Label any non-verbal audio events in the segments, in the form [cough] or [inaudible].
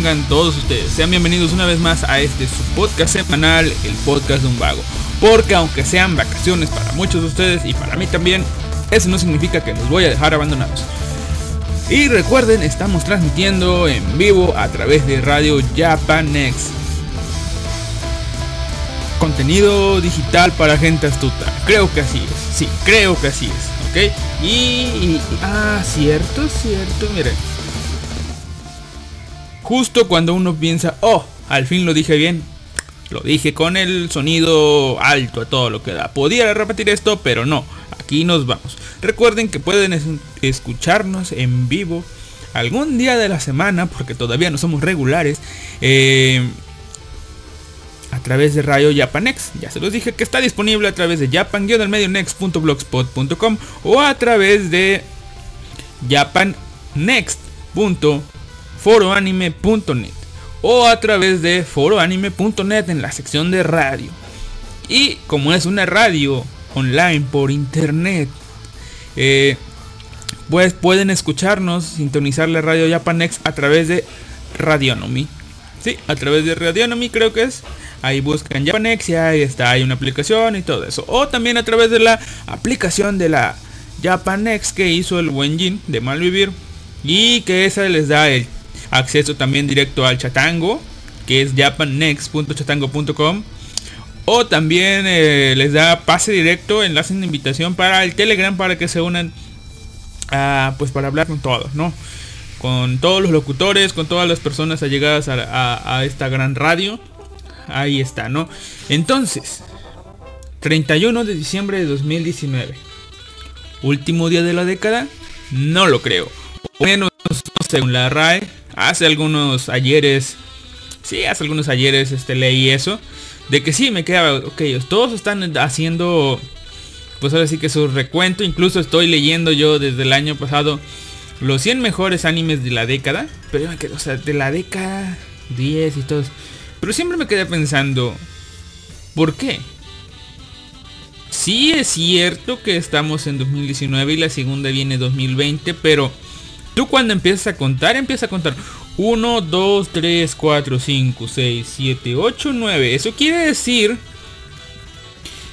tengan todos ustedes. Sean bienvenidos una vez más a este su podcast semanal, el podcast de un vago. Porque aunque sean vacaciones para muchos de ustedes y para mí también, eso no significa que los voy a dejar abandonados. Y recuerden, estamos transmitiendo en vivo a través de Radio Japanex. Contenido digital para gente astuta. Creo que así es. Sí, creo que así es. ¿Ok? Y... ah, cierto, cierto. Miren Justo cuando uno piensa, oh, al fin lo dije bien. Lo dije con el sonido alto a todo lo que da. Podía repetir esto, pero no. Aquí nos vamos. Recuerden que pueden escucharnos en vivo algún día de la semana, porque todavía no somos regulares. Eh, a través de Radio Japanex. Ya se los dije que está disponible a través de japan-medionext.blogspot.com o a través de japannext.com foroanime.net o a través de foroanime.net en la sección de radio. Y como es una radio online por internet, eh, pues pueden escucharnos, sintonizar la radio Japanex a través de Radionomy. Sí, a través de Radionomy creo que es. Ahí buscan Japanex y ahí está, hay una aplicación y todo eso. O también a través de la aplicación de la Japanex que hizo el Wenjin de Malvivir. Y que esa les da el acceso también directo al chatango, que es japannext.chatango.com. O también eh, les da pase directo, enlace de invitación para el Telegram para que se unan pues para hablar con todos, ¿no? Con todos los locutores, con todas las personas allegadas a, a esta gran radio. Ahí está, ¿no? Entonces, 31 de diciembre de 2019. Último día de la década, no lo creo. O menos según la RAE, hace algunos ayeres, sí, hace algunos ayeres este, leí eso, de que sí, me quedaba, ok, todos están haciendo, pues ahora sí que su recuento, incluso estoy leyendo yo desde el año pasado los 100 mejores animes de la década, pero yo me quedé, o sea, de la década 10 y todo, pero siempre me quedé pensando, ¿por qué? Sí es cierto que estamos en 2019 y la segunda viene 2020, pero Tú cuando empiezas a contar, empiezas a contar 1, 2, 3, 4, 5, 6, 7, 8, 9. Eso quiere decir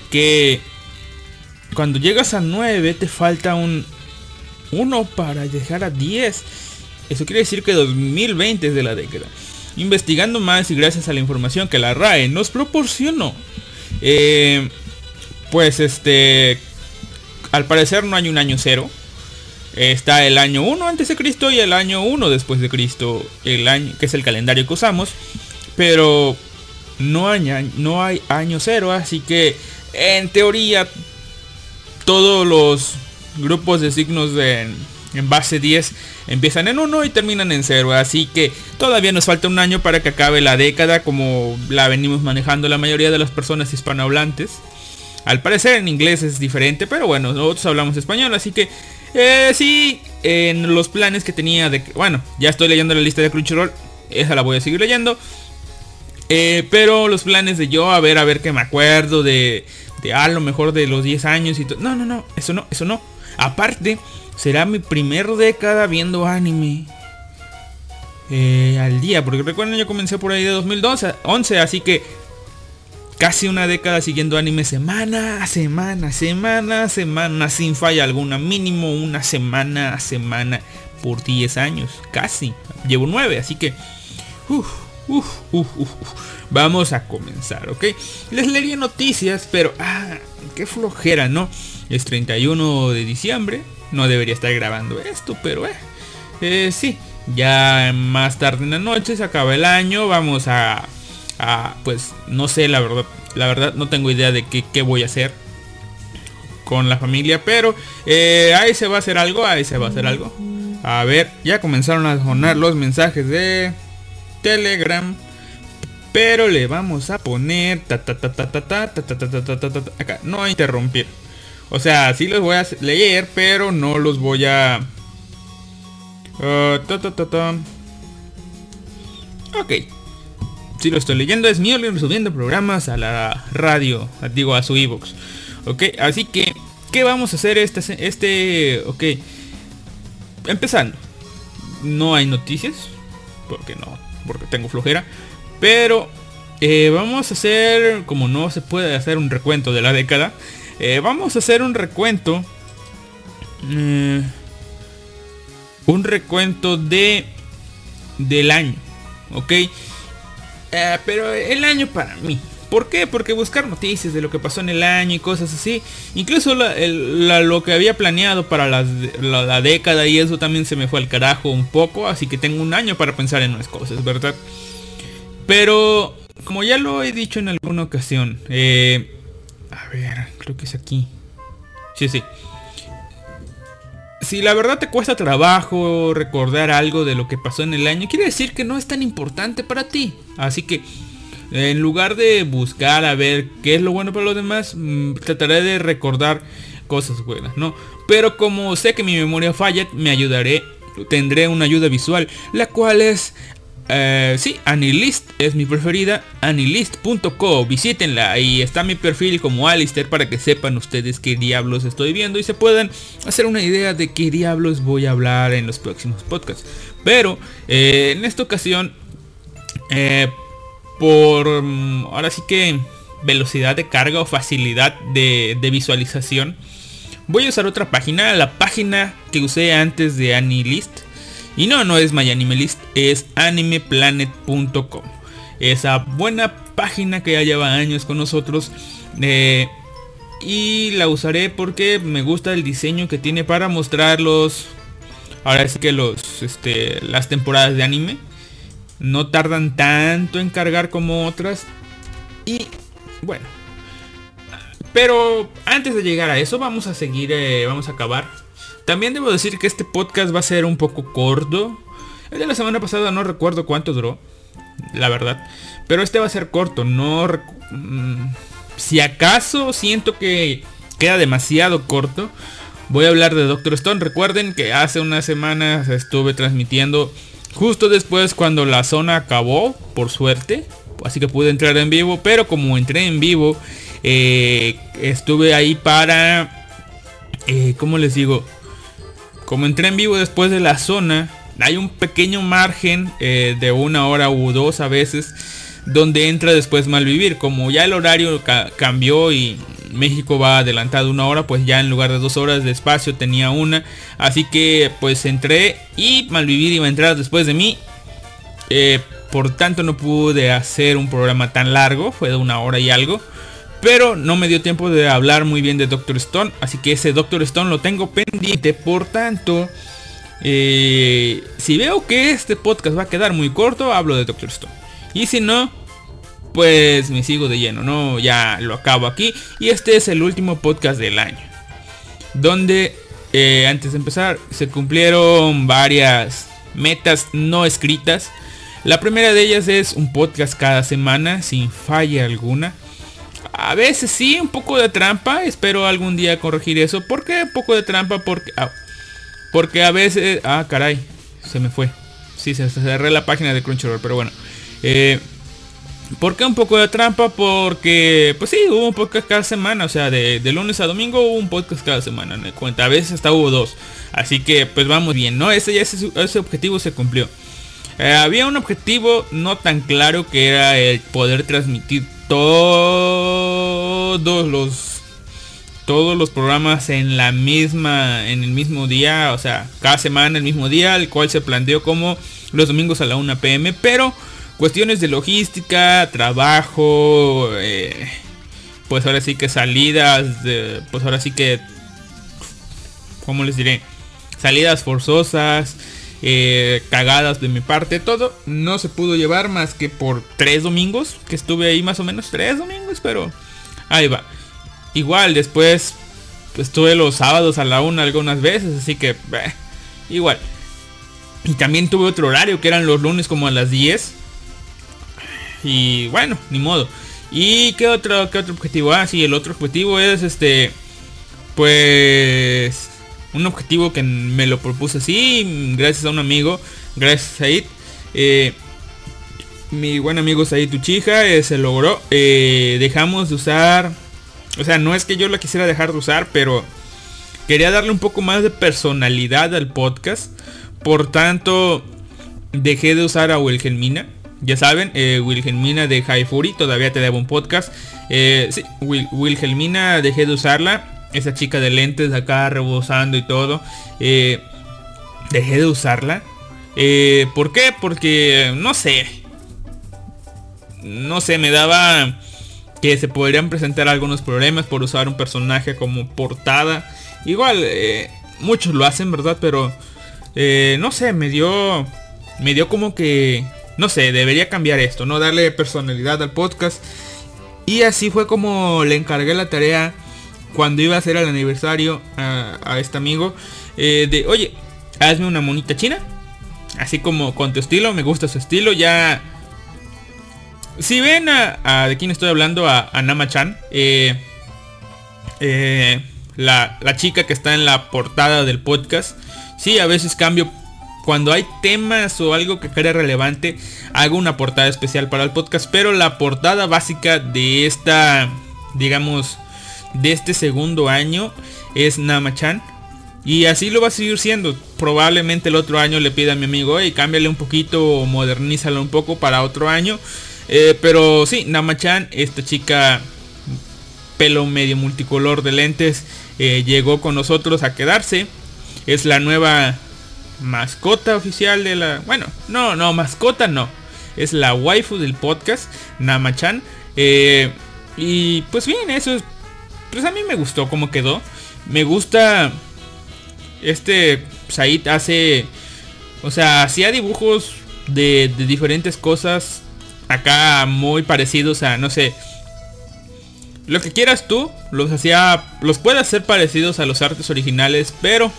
que cuando llegas a 9 te falta un 1 para llegar a 10. Eso quiere decir que 2020 es de la década. Investigando más y gracias a la información que la RAE nos proporcionó. Eh, pues este... Al parecer no hay un año cero está el año 1 antes de Cristo y el año 1 después de Cristo, el año que es el calendario que usamos, pero no hay, no hay año cero, así que en teoría todos los grupos de signos de, en base 10 empiezan en 1 y terminan en 0, así que todavía nos falta un año para que acabe la década como la venimos manejando la mayoría de las personas hispanohablantes. Al parecer en inglés es diferente, pero bueno, nosotros hablamos español, así que eh, sí, en los planes que tenía de... Bueno, ya estoy leyendo la lista de Crunchyroll. Esa la voy a seguir leyendo. Eh, pero los planes de yo, a ver, a ver que me acuerdo de, de a lo mejor de los 10 años y todo. No, no, no, eso no, eso no. Aparte, será mi primer década viendo anime. Eh, al día, porque recuerden yo comencé por ahí de 2012, 11, así que casi una década siguiendo anime semana a semana, semana a semana, sin falla alguna, mínimo una semana a semana por 10 años, casi. Llevo 9, así que... Vamos a comenzar, ¿ok? Les leería noticias, pero... Ah, qué flojera, ¿no? Es 31 de diciembre. No debería estar grabando esto, pero... Eh, eh sí, ya más tarde en la noche se acaba el año. Vamos a pues no sé la verdad la verdad no tengo idea de qué, voy a hacer con la familia pero eh, ahí se va a hacer algo ahí se va a hacer algo a ver ya comenzaron a sonar los mensajes de telegram pero le vamos a poner acá no interrumpir o sea sí los voy a leer pero no los voy a ok si lo estoy leyendo es mío subiendo programas a la radio, digo a su ebox Ok, así que, ¿qué vamos a hacer este, este, ok, empezando. No hay noticias, porque no, porque tengo flojera, pero eh, vamos a hacer, como no se puede hacer un recuento de la década, eh, vamos a hacer un recuento, eh, un recuento de, del año, ok. Eh, pero el año para mí. ¿Por qué? Porque buscar noticias de lo que pasó en el año y cosas así. Incluso lo que había planeado para la, década y eso también se me fue al carajo un poco. Así que tengo un año para pensar en unas cosas, ¿verdad? Pero, como ya lo he dicho en alguna ocasión. Eh, a ver, creo que es aquí. Sí, sí si la verdad te cuesta trabajo recordar algo de lo que pasó en el año, quiere decir que no es tan importante para ti. Así que en lugar de buscar a ver qué es lo bueno para los demás, mm, trataré de recordar cosas buenas, ¿no? Pero como sé que mi memoria falla, me ayudaré, tendré una ayuda visual, la cual es eh, sí, Anilist es mi preferida. Anilist.co. Visítenla. Ahí está mi perfil como Alistair para que sepan ustedes qué diablos estoy viendo y se puedan hacer una idea de qué diablos voy a hablar en los próximos podcasts. Pero eh, en esta ocasión, eh, por mm, ahora sí que velocidad de carga o facilidad de, de visualización, voy a usar otra página, la página que usé antes de Anilist y no, no es MyAnimeList, es animeplanet.com. Esa buena página que ya lleva años con nosotros. Eh, y la usaré porque me gusta el diseño que tiene para mostrarlos. Ahora es que los, este, las temporadas de anime no tardan tanto en cargar como otras. Y bueno. Pero antes de llegar a eso, vamos a seguir, eh, vamos a acabar también debo decir que este podcast va a ser un poco corto. El de la semana pasada no recuerdo cuánto duró, la verdad. Pero este va a ser corto, no... Mm, si acaso siento que queda demasiado corto, voy a hablar de Doctor Stone. Recuerden que hace unas semanas estuve transmitiendo justo después cuando la zona acabó, por suerte. Así que pude entrar en vivo, pero como entré en vivo, eh, estuve ahí para... Eh, ¿Cómo les digo? Como entré en vivo después de la zona, hay un pequeño margen eh, de una hora u dos a veces donde entra después Malvivir. Como ya el horario cambió y México va adelantado una hora, pues ya en lugar de dos horas de espacio tenía una. Así que pues entré y Malvivir iba a entrar después de mí. Eh, por tanto no pude hacer un programa tan largo, fue de una hora y algo. Pero no me dio tiempo de hablar muy bien de Doctor Stone. Así que ese Doctor Stone lo tengo pendiente. Por tanto, eh, si veo que este podcast va a quedar muy corto, hablo de Doctor Stone. Y si no, pues me sigo de lleno. No, ya lo acabo aquí. Y este es el último podcast del año. Donde, eh, antes de empezar, se cumplieron varias metas no escritas. La primera de ellas es un podcast cada semana, sin falla alguna. A veces sí, un poco de trampa. Espero algún día corregir eso. ¿Por qué un poco de trampa? Porque, ah, porque a veces... Ah, caray. Se me fue. Sí, se cerré la página de Crunchyroll. Pero bueno. Eh, ¿Por qué un poco de trampa? Porque, pues sí, hubo un podcast cada semana, o sea, de, lunes a domingo hubo un podcast cada semana, me cuenta. A veces hasta hubo dos. Así que, pues vamos bien, ¿no? Ese, ese, ese objetivo se cumplió. Eh, había un objetivo no tan claro que era el poder transmitir todos los todos los programas en la misma en el mismo día o sea cada semana el mismo día el cual se planteó como los domingos a la 1 pm pero cuestiones de logística, trabajo, eh, pues ahora sí que salidas, pues ahora sí que, ¿cómo les diré? Salidas forzosas, eh, cagadas de mi parte, todo no se pudo llevar más que por tres domingos, que estuve ahí más o menos tres domingos, pero ahí va. Igual después estuve los sábados a la una algunas veces, así que igual. Y también tuve otro horario que eran los lunes como a las 10 y bueno, ni modo. ¿Y qué otro, qué otro objetivo? Ah, sí, el otro objetivo es este. Pues. Un objetivo que me lo propuse así. Gracias a un amigo. Gracias a Said. Eh, mi buen amigo Said Uchija eh, se logró. Eh, dejamos de usar. O sea, no es que yo la quisiera dejar de usar, pero quería darle un poco más de personalidad al podcast. Por tanto, dejé de usar a Wilhelmina. Ya saben, Wilhelmina de High Fury, todavía te debo un podcast. Sí, Wilhelmina dejé de usarla. Esa chica de lentes acá rebosando y todo. Eh, dejé de usarla. Eh, ¿Por qué? Porque, no sé. No sé, me daba que se podrían presentar algunos problemas por usar un personaje como portada. Igual, muchos lo hacen, ¿verdad? Pero, no sé, me dio... Me dio como que no sé, debería cambiar esto, ¿no? Darle personalidad al podcast. Y así fue como le encargué la tarea cuando iba a hacer el aniversario a, este amigo. Eh, de, oye, hazme una monita china. Así como con tu estilo, me gusta su estilo. Ya... Si ven a, de quién estoy hablando, a, Nama-chan. Eh, eh, la, la chica que está en la portada del podcast. Sí, a veces cambio cuando hay temas o algo que crea relevante, hago una portada especial para el podcast. Pero la portada básica de esta, digamos, de este segundo año es Namachan. Y así lo va a seguir siendo. Probablemente el otro año le pida a mi amigo, y cámbiale un poquito o modernízalo un poco para otro año. Eh, pero sí, Namachan, esta chica pelo medio multicolor de lentes, eh, llegó con nosotros a quedarse. Es la nueva mascota oficial de la... Bueno, no, no, mascota no. Es la waifu del podcast, Namachan. Eh, y pues bien, eso es... Pues a mí me gustó cómo quedó. Me gusta... Este Said hace... O sea, hacía dibujos de, diferentes cosas. Acá muy parecidos a, no sé, lo que quieras tú, los hacía, los puede hacer parecidos a los artes originales, pero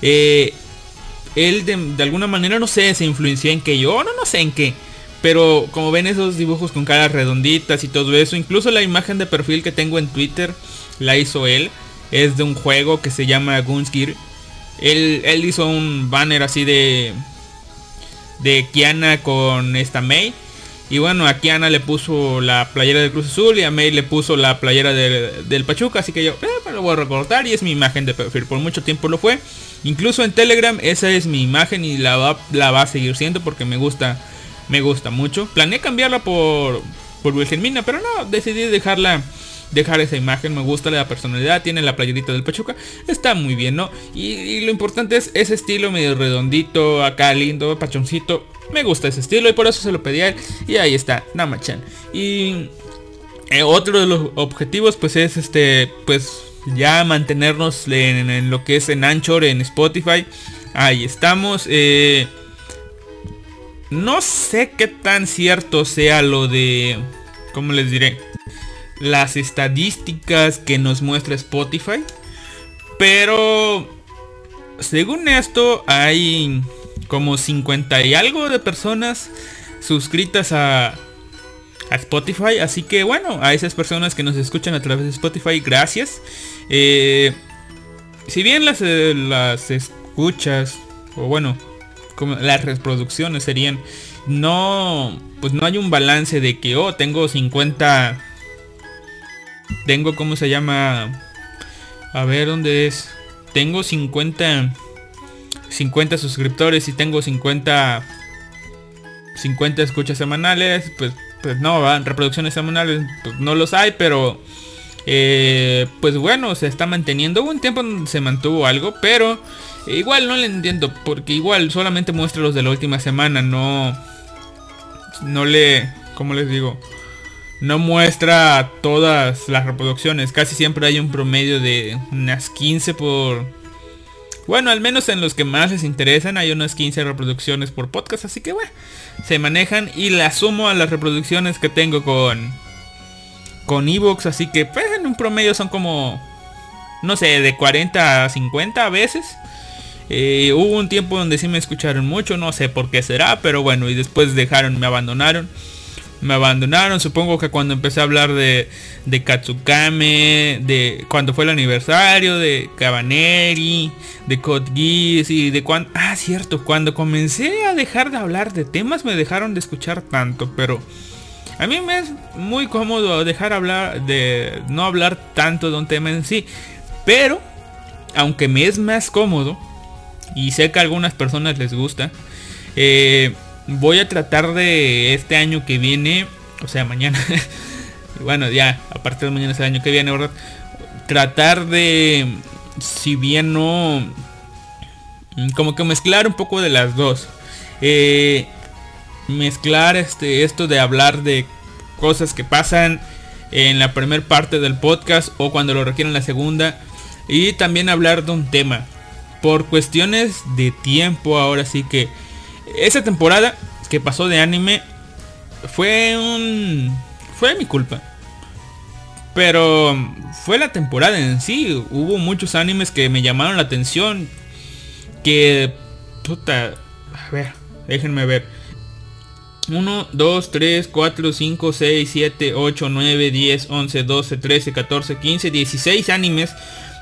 eh, él de, alguna manera, no sé, se influenció en que yo, no, no sé en qué. Pero como ven esos dibujos con caras redonditas y todo eso, incluso la imagen de perfil que tengo en Twitter la hizo él. Es de un juego que se llama Gunskir. Él, él hizo un banner así de de Kiana con esta May. Y bueno, a Kiana le puso la playera del Cruz Azul y a May le puso la playera del, Pachuca. Así que yo eh, lo voy a recortar y es mi imagen de perfil. Por mucho tiempo lo fue. Incluso en Telegram esa es mi imagen y la va, la va a seguir siendo porque me gusta, me gusta mucho. Planeé cambiarla por, por Wilhelmina, pero no, decidí dejarla dejar esa imagen, me gusta la personalidad, tiene la playerita del Pachuca, está muy bien, ¿no? Y, lo importante es ese estilo medio redondito, acá lindo, pachoncito, me gusta ese estilo y por eso se lo pedí a él y ahí está, Namachan. Y eh, otro de los objetivos pues es este, pues ya mantenernos en, lo que es en Anchor, en Spotify. Ahí estamos. Eh, no sé qué tan cierto sea lo de... ¿Cómo les diré? Las estadísticas que nos muestra Spotify. Pero... Según esto hay como 50 y algo de personas suscritas a, a Spotify. Así que bueno, a esas personas que nos escuchan a través de Spotify, gracias. Eh, si bien las, eh, las escuchas, o bueno, como las reproducciones serían no, pues no hay un balance de que, oh, tengo 50, tengo, ¿cómo se llama? A ver, ¿dónde es? Tengo 50, 50 suscriptores y tengo 50, 50 escuchas semanales, pues, pues no, van reproducciones semanales, pues no los hay, pero... Eh, pues bueno, se está manteniendo. Hubo un tiempo se mantuvo algo, pero igual no le entiendo, porque igual solamente muestra los de la última semana, no, no le, ¿cómo les digo? No muestra todas las reproducciones. Casi siempre hay un promedio de unas 15 por... Bueno, al menos en los que más les interesan hay unas 15 reproducciones por podcast. Así que bueno, se manejan y la sumo a las reproducciones que tengo con... Con Evox. Así que pues, en un promedio son como... No sé, de 40 a 50 a veces. Eh, hubo un tiempo donde sí me escucharon mucho, no sé por qué será, pero bueno, y después dejaron, me abandonaron. Me abandonaron, supongo que cuando empecé a hablar de, de Katsukame, de cuando fue el aniversario, de Cabaneri, de Code Geass y de cuando... Ah, cierto, cuando comencé a dejar de hablar de temas me dejaron de escuchar tanto, pero... A mí me es muy cómodo dejar hablar de no hablar tanto de un tema en sí, pero aunque me es más cómodo, y sé que a algunas personas les gusta. Eh, voy a tratar de este año que viene, o sea, mañana. [laughs] bueno, ya, a partir de mañana es el año que viene, ¿verdad? Tratar de, si bien no, como que mezclar un poco de las dos. Eh, mezclar este, esto de hablar de cosas que pasan en la primera parte del podcast o cuando lo requieren la segunda. Y también hablar de un tema por cuestiones de tiempo ahora sí que esa temporada que pasó de anime fue un fue mi culpa pero fue la temporada en sí hubo muchos animes que me llamaron la atención que puta a ver déjenme ver 1, 2, 3, 4, 5, 6, 7, 8, 9, 10, 11, 12, 13, 14, 15, 16 animes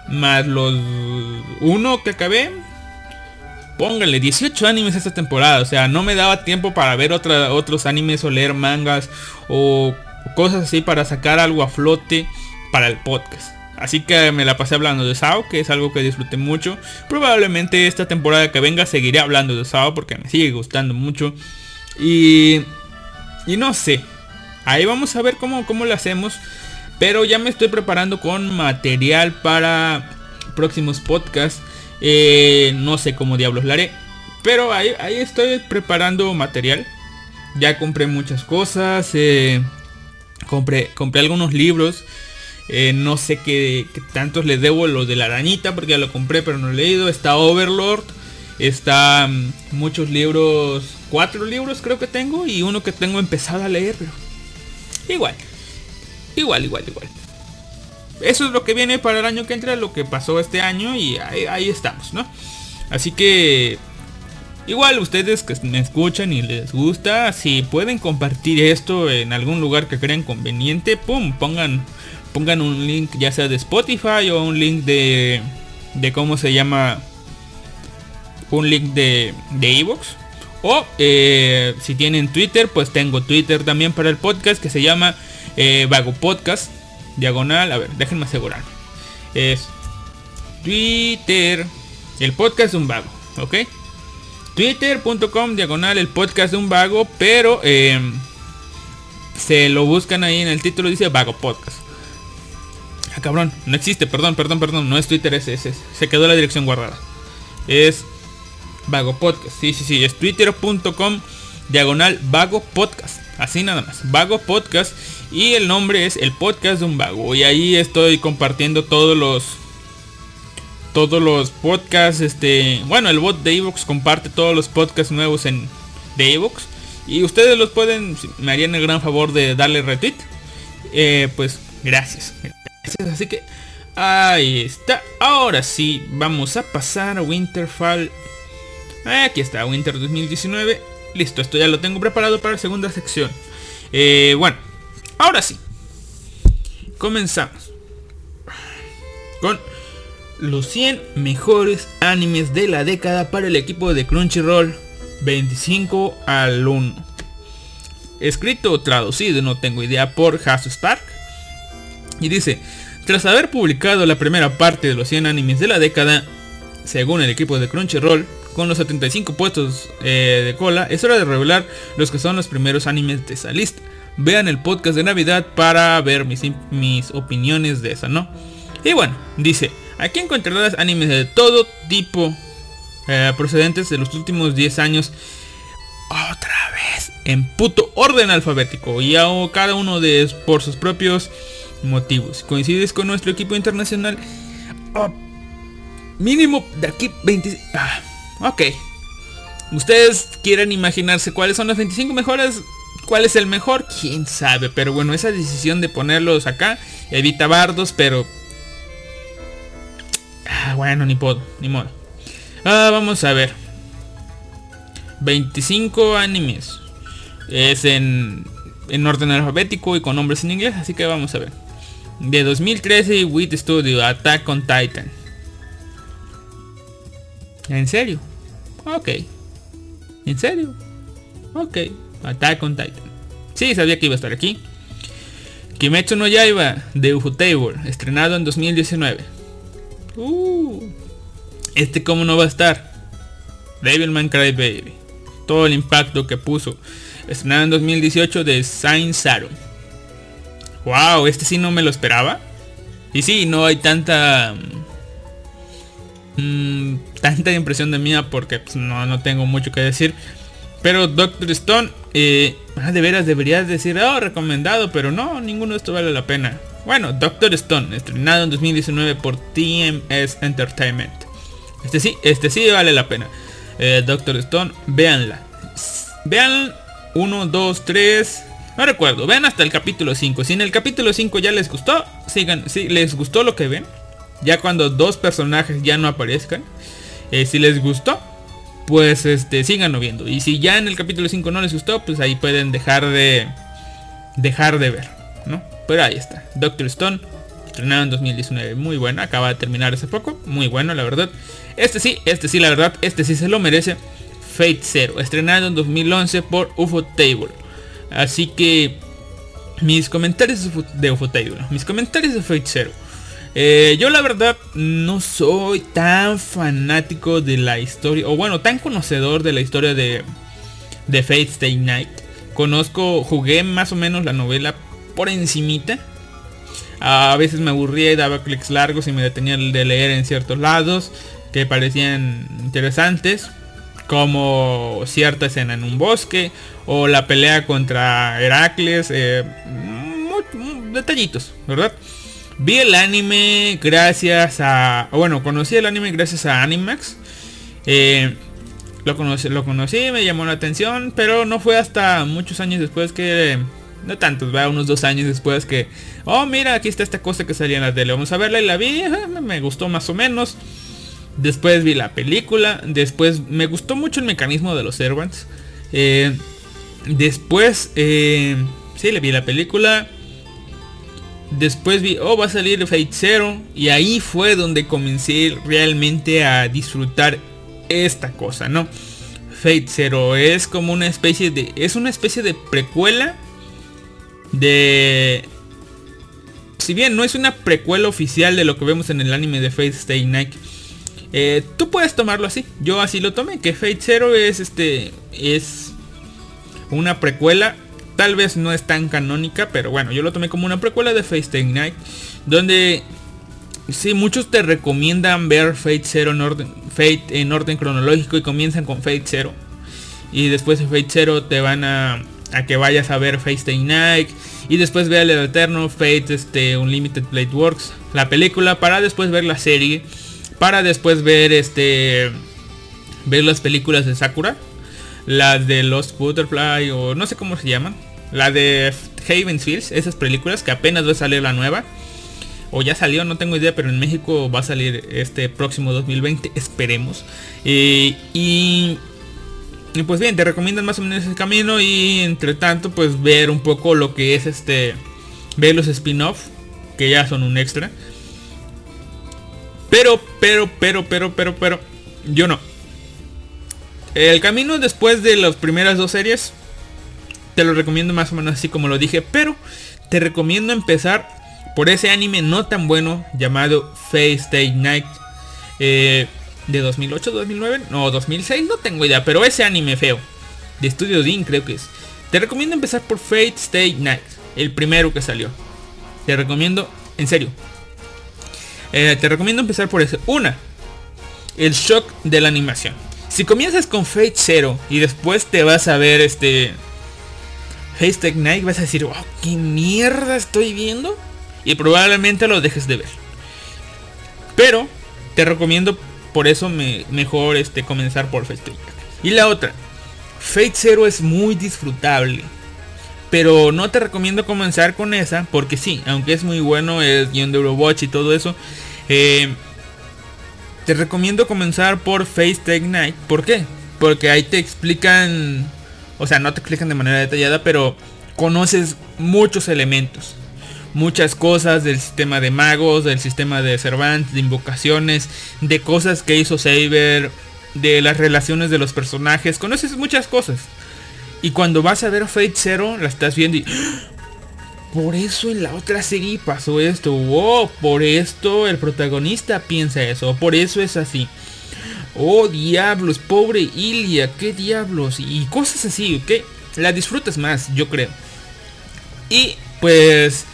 más los uno que acabé. Póngale 18 animes esta temporada. O sea, no me daba tiempo para ver otros animes o leer mangas o cosas así para sacar algo a flote para el podcast. Así que me la pasé hablando de Sao, que es algo que disfruté mucho. Probablemente esta temporada que venga seguiré hablando de Sao porque me sigue gustando mucho. Y, y no sé. Ahí vamos a ver cómo, cómo lo hacemos. Pero ya me estoy preparando con material para próximos podcasts. Eh, no sé cómo diablos lo haré. Pero ahí, estoy preparando material. Ya compré muchas cosas. Eh, compré, compré algunos libros. Eh, no sé qué, tantos les debo lo de la arañita porque ya lo compré pero no he leído. Está Overlord. Está mm, muchos libros. Cuatro libros creo que tengo. Y uno que tengo empezado a leer. Pero igual. Igual, igual, igual. Eso es lo que viene para el año que entra, lo que pasó este año y ahí, estamos, ¿no? Así que Igual ustedes que me escuchan y les gusta, si pueden compartir esto en algún lugar que crean conveniente, pum, pongan, pongan un link ya sea de Spotify o un link de, de cómo se llama, un link de de Evox. O eh, si tienen Twitter, pues tengo Twitter también para el podcast que se llama eh, Vago Podcast, diagonal, a ver, déjenme asegurar. Es Twitter, el podcast de un vago, ¿ok? Twitter.com, diagonal, el podcast de un vago, pero eh, se lo buscan ahí en el título, dice Vago Podcast. Ah, cabrón, no existe, perdón, perdón, perdón, no es Twitter, ese, ese, se quedó la dirección guardada. Es Vago Podcast, sí, sí, sí, es twitter.com, diagonal, Vago Podcast. Así nada más. Vago Podcast. Y el nombre es el podcast de un vago. Y ahí estoy compartiendo todos los. Todos los podcasts. Este. Bueno, el bot de Evox comparte todos los podcasts nuevos en. De Evox. Y ustedes los pueden. Me harían el gran favor de darle retweet. Eh, pues gracias. Gracias. Así que. Ahí está. Ahora sí. Vamos a pasar a Winterfall. Aquí está. Winter 2019. Listo, esto ya lo tengo preparado para la segunda sección. Eh, bueno, ahora sí. Comenzamos. Con los 100 mejores animes de la década para el equipo de Crunchyroll 25 al 1. escrito o traducido, no tengo idea, por Hasu Stark. Y dice, tras haber publicado la primera parte de los 100 animes de la década, según el equipo de Crunchyroll, con los 75 puestos eh, de cola, es hora de revelar los que son los primeros animes de esa lista. Vean el podcast de Navidad para ver mis, mis opiniones de esa, ¿no? Y bueno, dice, aquí encontrarás animes de todo tipo eh, procedentes de los últimos 10 años. Otra vez, en puto orden alfabético. Y hago cada uno de por sus propios motivos. ¿Coincides con nuestro equipo internacional? Oh, mínimo de aquí 20... Ah, ok. Ustedes quieren imaginarse cuáles son las 25 mejores. ¿Cuál es el mejor? Quién sabe. Pero bueno, esa decisión de ponerlos acá evita bardos, pero... Ah, bueno, ni puedo, ni modo. Ah, vamos a ver. 25 animes. Es en, en orden alfabético y con nombres en inglés, así que vamos a ver. De 2013 Wit Studio, Attack on Titan. ¿En serio? Ok. ¿En serio? Ok. Attack on Titan. Sí, sabía que iba a estar aquí. Kimetsu no Yaiba de Ufotable, estrenado en 2019. Uh, este cómo no va a estar. Devilman Cry Baby. Todo el impacto que puso. Estrenado en 2018 de Saint Sarum. Wow, este sí no me lo esperaba. Y sí, no hay tanta... Mmm, tanta impresión de mía porque pues, no, no tengo mucho que decir. Pero Doctor Stone, eh, ah, de veras deberías decir, oh, recomendado, pero no, ninguno de estos vale la pena. Bueno, Doctor Stone, estrenado en 2019 por TMS Entertainment. Este sí, este sí vale la pena. Eh, Doctor Stone, véanla. Vean 1, 2, 3. No recuerdo, vean hasta el capítulo 5. Si en el capítulo 5 ya les gustó, sigan. Si les gustó lo que ven, ya cuando dos personajes ya no aparezcan. Eh, si les gustó, pues este, síganlo viendo. Y si ya en el capítulo 5 no les gustó, pues ahí pueden dejar de dejar de ver, ¿no? Pero ahí está. Doctor Stone, estrenado en 2019, muy bueno, acaba de terminar hace poco, muy bueno, la verdad. Este sí, este sí, la verdad, este sí se lo merece. Fate Zero, estrenado en 2011 por UFO Table. Así que mis comentarios de UFO Table, mis comentarios de Fate Zero. Eh, yo la verdad no soy tan fanático de la historia, o bueno, tan conocedor de la historia de, de Fate Stay Night. Conozco, jugué más o menos la novela por encimita. A veces me aburría y daba clics largos y me detenía de leer en ciertos lados que parecían interesantes. Como cierta escena en un bosque o la pelea contra Heracles. Eh, detallitos, ¿verdad? Vi el anime gracias a... Bueno, conocí el anime gracias a Animax. Eh, lo, conocí, lo conocí, me llamó la atención, pero no fue hasta muchos años después que... No tantos, va unos dos años después que... Oh, mira, aquí está esta cosa que salía en la tele. Vamos a verla y la vi. Me gustó más o menos. Después vi la película. Después me gustó mucho el mecanismo de los Servants. Eh, después... Eh, sí, le vi la película. Después vi, oh, va a salir Fate Zero. Y ahí fue donde comencé realmente a disfrutar esta cosa, ¿no? Fate Zero es como una especie de... Es una especie de precuela de... Si bien no es una precuela oficial de lo que vemos en el anime de Fate Stay Night. Eh, tú puedes tomarlo así. Yo así lo tomé. Que Fate Zero es este... Es una precuela Tal vez no es tan canónica, pero bueno, yo lo tomé como una precuela de Fate Night. Donde sí, muchos te recomiendan ver Fate Zero en orden, Fate en orden cronológico y comienzan con Fate Zero. Y después de Fate Zero te van a, a que vayas a ver Fate Night. Y después ver el Eterno, Fate este, Unlimited Blade Works, la película, para después ver la serie. Para después ver este. Ver las películas de Sakura la de Lost Butterfly o no sé cómo se llaman, la de Haven's Fields, esas películas que apenas va a salir la nueva. O ya salió, no tengo idea, pero en México va a salir este próximo 2020, esperemos. y, y pues bien, te recomiendan más o menos ese camino y entre tanto pues ver un poco lo que es este, ver los spin-off, que ya son un extra. Pero, pero, pero, pero, pero, pero, yo no. El camino después de las primeras dos series te lo recomiendo más o menos así como lo dije, pero te recomiendo empezar por ese anime no tan bueno llamado Fate Stay Night eh, de 2008, 2009, no 2006, no tengo idea, pero ese anime feo de Studio Dean creo que es. Te recomiendo empezar por Fate Stay Night, el primero que salió. Te recomiendo, en serio. Eh, te recomiendo empezar por ese. Una, el shock de la animación. Si comienzas con Fate Zero y después te vas a ver este Fate Night, vas a decir, oh, ¿qué mierda estoy viendo? Y probablemente lo dejes de ver. Pero te recomiendo por eso me, mejor este, comenzar por Fate Night. Y la otra, Fate Zero es muy disfrutable. Pero no te recomiendo comenzar con esa. Porque sí, aunque es muy bueno, es guion de Overwatch y todo eso. Eh, te recomiendo comenzar por Face Tech Night. ¿Por qué? Porque ahí te explican, o sea, no te explican de manera detallada, pero conoces muchos elementos. Muchas cosas del sistema de magos, del sistema de Cervantes, de invocaciones, de cosas que hizo Saber, de las relaciones de los personajes. Conoces muchas cosas. Y cuando vas a ver Fate Zero, la estás viendo y por eso en la otra serie pasó esto. Oh, por esto el protagonista piensa eso. Por eso es así. Oh, diablos, pobre Ilia, qué diablos. Y cosas así, ¿ok? La disfrutas más, yo creo. Y pues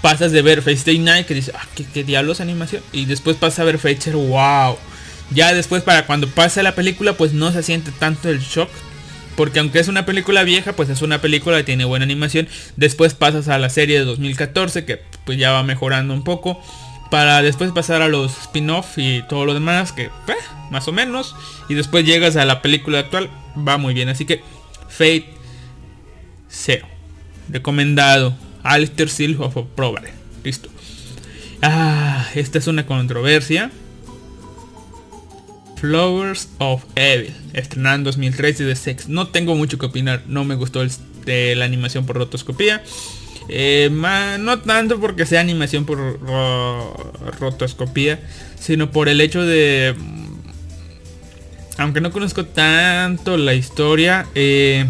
pasas de ver Face Day Night que dice, ah, ¿qué, diablos animación. Y después pasas a ver Fate wow. Ya después para cuando pasa la película pues no se siente tanto el shock porque aunque es una película vieja, pues es una película que tiene buena animación. Después pasas a la serie de 2014, que pues ya va mejorando un poco. Para después pasar a los spin-off y todo lo demás, que eh, más o menos. Y después llegas a la película actual, va muy bien. Así que Fate 0. Recomendado. Alistair of Probable. Listo. Ah, esta es una controversia. Flowers of Evil, estrenada en 2013 de Sex. No tengo mucho que opinar, no me gustó la animación por rotoscopía. Eh, no tanto porque sea animación por rotoscopía, sino por el hecho de... Aunque no conozco tanto la historia, eh,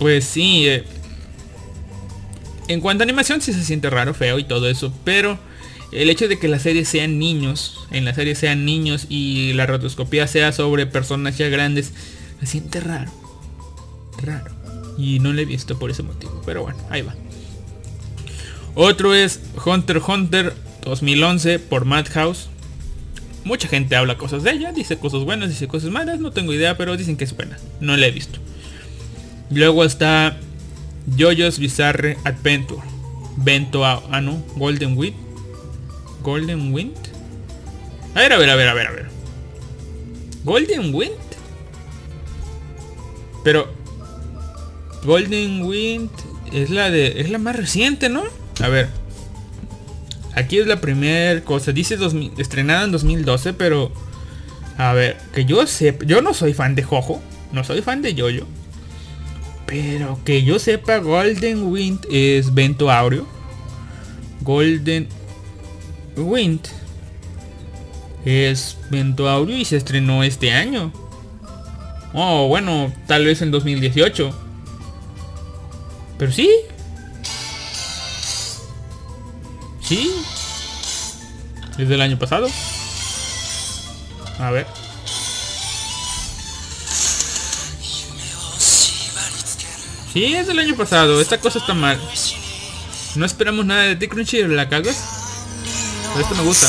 pues sí. Eh, en cuanto a animación sí se siente raro, feo y todo eso, pero el hecho de que la serie sean niños, en la serie sean niños y la rotoscopía sea sobre personas ya grandes, me siente raro. Raro. Y no lo he visto por ese motivo. Pero bueno, ahí va. Otro es Hunter Hunter 2011 por Madhouse. Mucha gente habla cosas de ella, dice cosas buenas, dice cosas malas, no tengo idea, pero dicen que es buena. No la he visto. Luego está JoJo's Bizarre Adventure. Bento a, ah no, Golden Wheat. Golden Wind. A ver, a ver, a ver, a ver, a ver. Golden Wind. Pero Golden Wind es la de es la más reciente, ¿no? A ver. Aquí es la primera cosa. Dice estrenada en 2012, pero a ver, que yo sepa, yo no soy fan de Jojo, no soy fan de Yoyo. Pero que yo sepa, Golden Wind es Vento Aureo. Golden Wind es Audio y se estrenó este año. Oh, bueno, tal vez en 2018. Pero sí. Sí. Es del año pasado. A ver. Sí, es del año pasado. Esta cosa está mal. No esperamos nada de ti, Crunchy. ¿La cagas? Esto me gusta.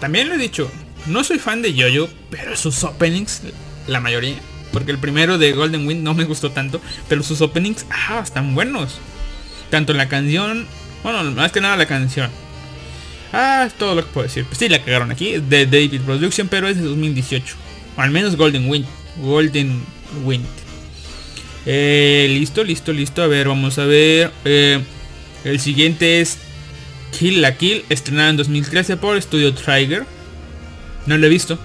También lo he dicho, no soy fan de Yoyo, pero sus openings, la mayoría, porque el primero de Golden Wind no me gustó tanto, pero sus openings, ah, están buenos. Tanto la canción, bueno, más que nada la canción. Ah, es todo lo que puedo decir. Pues sí, la cagaron aquí. De David Production, pero es de 2018. O al menos Golden Wind. Golden Wind. Eh, listo, listo, listo. A ver, vamos a ver. Eh, el siguiente es Kill la Kill. Estrenada en 2013 por Studio Trigger. No lo he visto.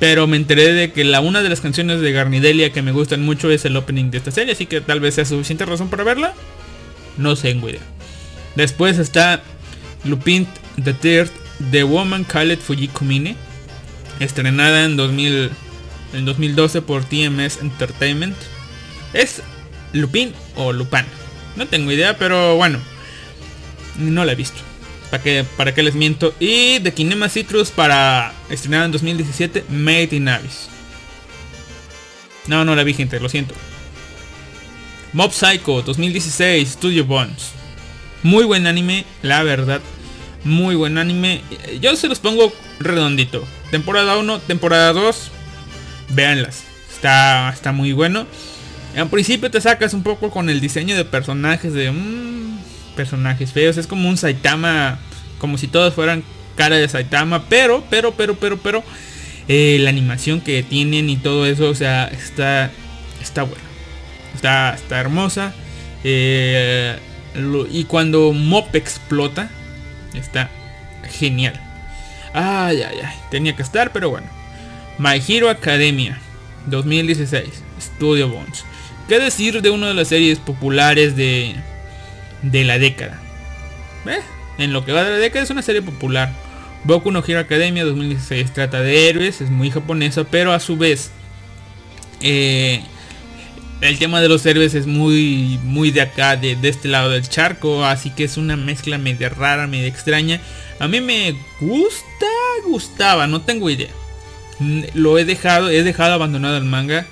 Pero me enteré de que la una de las canciones de Garnidelia que me gustan mucho es el opening de esta serie, así que tal vez sea suficiente razón para verla. No sé, en. Después está Lupin the Third, The Woman Called Fujikumine, estrenada en, 2000, en 2012 por TMS Entertainment. Es Lupin o Lupin. No tengo idea, pero bueno, no la he visto. ¿Para qué, ¿Para qué les miento? Y de Kinema Citrus para estrenar en 2017, Made in Abyss. No, no la vi gente, lo siento. Mob Psycho 2016, Studio Bones. Muy buen anime, la verdad. Muy buen anime. Yo se los pongo redondito. Temporada 1, temporada 2. Véanlas. Está, está muy bueno. Al principio te sacas un poco con el diseño de personajes de... Mmm, personajes feos. Es como un Saitama, como si todos fueran cara de Saitama, pero, pero, pero, pero, pero, eh, la animación que tienen y todo eso, o sea, está, está buena. Está, está hermosa. Eh, y cuando Mop explota, está genial. Ay, ay, ay, tenía que estar, pero bueno. My Hero Academia 2016, Studio Bones. ¿Qué decir de una de las series populares de, de la década. ¿Eh? En lo que va de la década es una serie popular. Boku no Hero Academia 2016 trata de héroes, es muy japonesa, pero a su vez eh, el tema de los héroes es muy muy de acá, de, de, este lado del charco, así que es una mezcla media rara, media extraña. A mí me gusta, gustaba, no tengo idea. Lo he dejado, he dejado abandonado el manga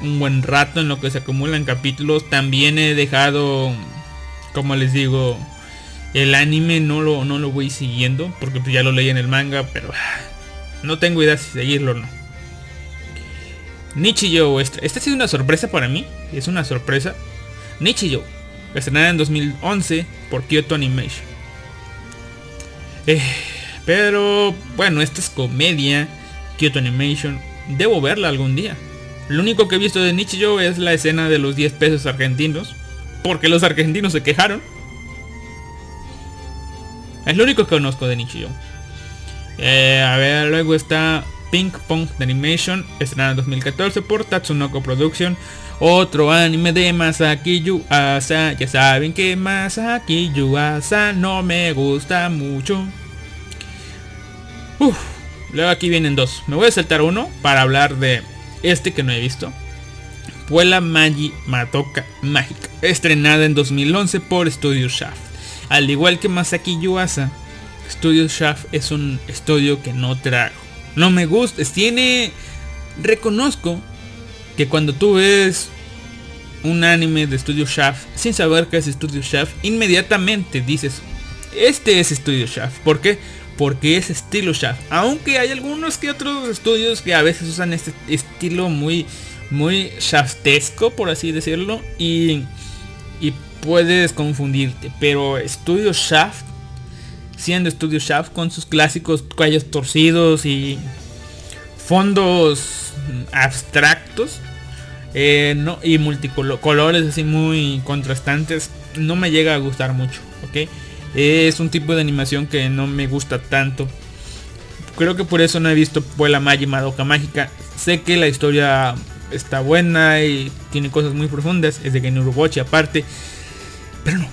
un buen rato en lo que se acumulan capítulos. También he dejado como les digo, el anime no lo, no lo voy siguiendo, porque pues ya lo leí en el manga, pero ah, no tengo idea si seguirlo o no. Nichijou, esta, esta ha sido una sorpresa para mí, es una sorpresa. Nichijou, estrenada en 2011 por Kyoto Animation. Eh, pero bueno, esta es comedia, Kyoto Animation, debo verla algún día. Lo único que he visto de Nichijou es la escena de los 10 pesos argentinos, porque los argentinos se quejaron. Es lo único que conozco de Nichijou. Eh, a ver, luego está Pink Pong de Animation, estrenado en 2014 por Tatsunoko Production. Otro anime de Masaki Yuasa. Ya saben que Masaki Yuasa no me gusta mucho. Uf, luego aquí vienen dos. Me voy a saltar uno para hablar de este que no he visto. Puela Magi Matoka Mágica, estrenada en 2011 por Studio Shaft. Al igual que Masaki Yuasa, Studio Shaft es un estudio que no trago. No me gusta, tiene... Reconozco que cuando tú ves un anime de Studio Shaft sin saber que es Studio Shaft, inmediatamente dices, este es Studio Shaft. ¿Por qué? Porque es estilo Shaft. Aunque hay algunos que otros estudios que a veces usan este estilo muy muy shaftesco, por así decirlo, y, y puedes confundirte. Pero Studio Shaft, siendo Studio Shaft con sus clásicos cuellos torcidos y fondos abstractos eh, no, y multicolores así muy contrastantes, no me llega a gustar mucho, ¿ok? Es un tipo de animación que no me gusta tanto. Creo que por eso no he visto Puela Magi Madoka Mágica. Sé que la historia está buena y tiene cosas muy profundas. Es de Gen Urobochi aparte. Pero no.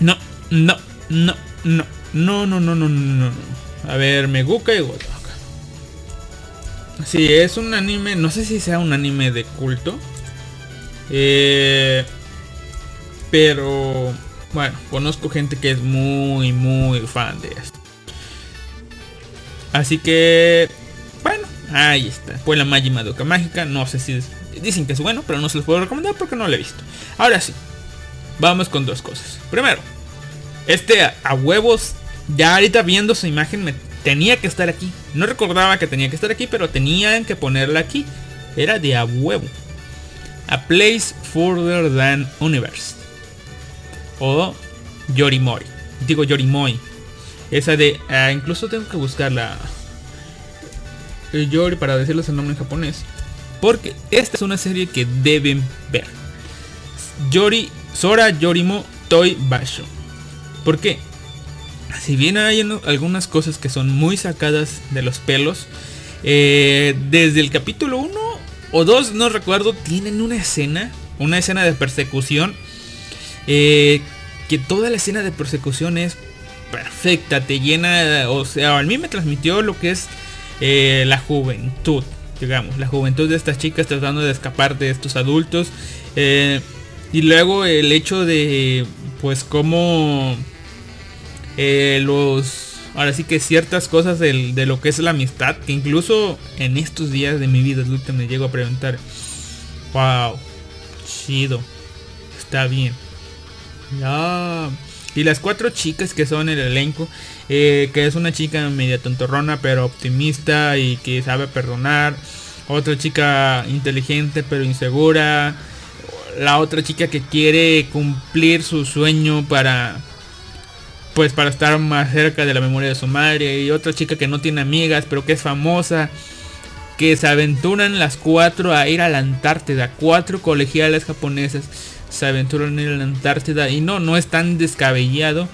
No, no, no, no. No, no, no, no, no, no. A ver, Meguka y Gotoka. Sí, es un anime. No sé si sea un anime de culto. Eh, pero bueno, conozco gente que es muy, muy fan de esto. Así que, bueno, Ahí está. Fue la Magi Madoka Mágica. No sé si dicen que es bueno, pero no se los puedo recomendar porque no lo he visto. Ahora sí. Vamos con dos cosas. Primero, este a, huevos, ya ahorita viendo su imagen me tenía que estar aquí. No recordaba que tenía que estar aquí, pero tenían que ponerla aquí. Era de a huevo. A Place Further Than Universe. O Yorimori. Digo Yorimoi. Esa de... Ah, incluso tengo que buscarla Yori para decirles el nombre en japonés. Porque esta es una serie que deben ver. Yori, Sora Yorimo Toy Basho. ¿Por qué? Si bien hay algunas cosas que son muy sacadas de los pelos, Eh, desde el capítulo 1 o 2, no recuerdo, tienen una escena, una escena de persecución. Eh, que toda la escena de persecución es perfecta, te llena, o sea, a mí me transmitió lo que es eh, la juventud, digamos, la juventud de estas chicas tratando de escapar de estos adultos. y luego el hecho de, pues, cómo los ahora sí que ciertas cosas de, lo que es la amistad, que incluso en estos días de mi vida adulta me llego a preguntar, wow, chido, está bien. Y las cuatro chicas que son el elenco, eh, que es una chica media tontorrona pero optimista y que sabe perdonar. Otra chica inteligente pero insegura. La otra chica que quiere cumplir su sueño para pues para estar más cerca de la memoria de su madre. Y otra chica que no tiene amigas, pero que es famosa. Que se aventuran las cuatro a ir a la Antártida. Cuatro colegiales japonesas se aventuran a ir a la Antártida. Y no, no es tan descabellado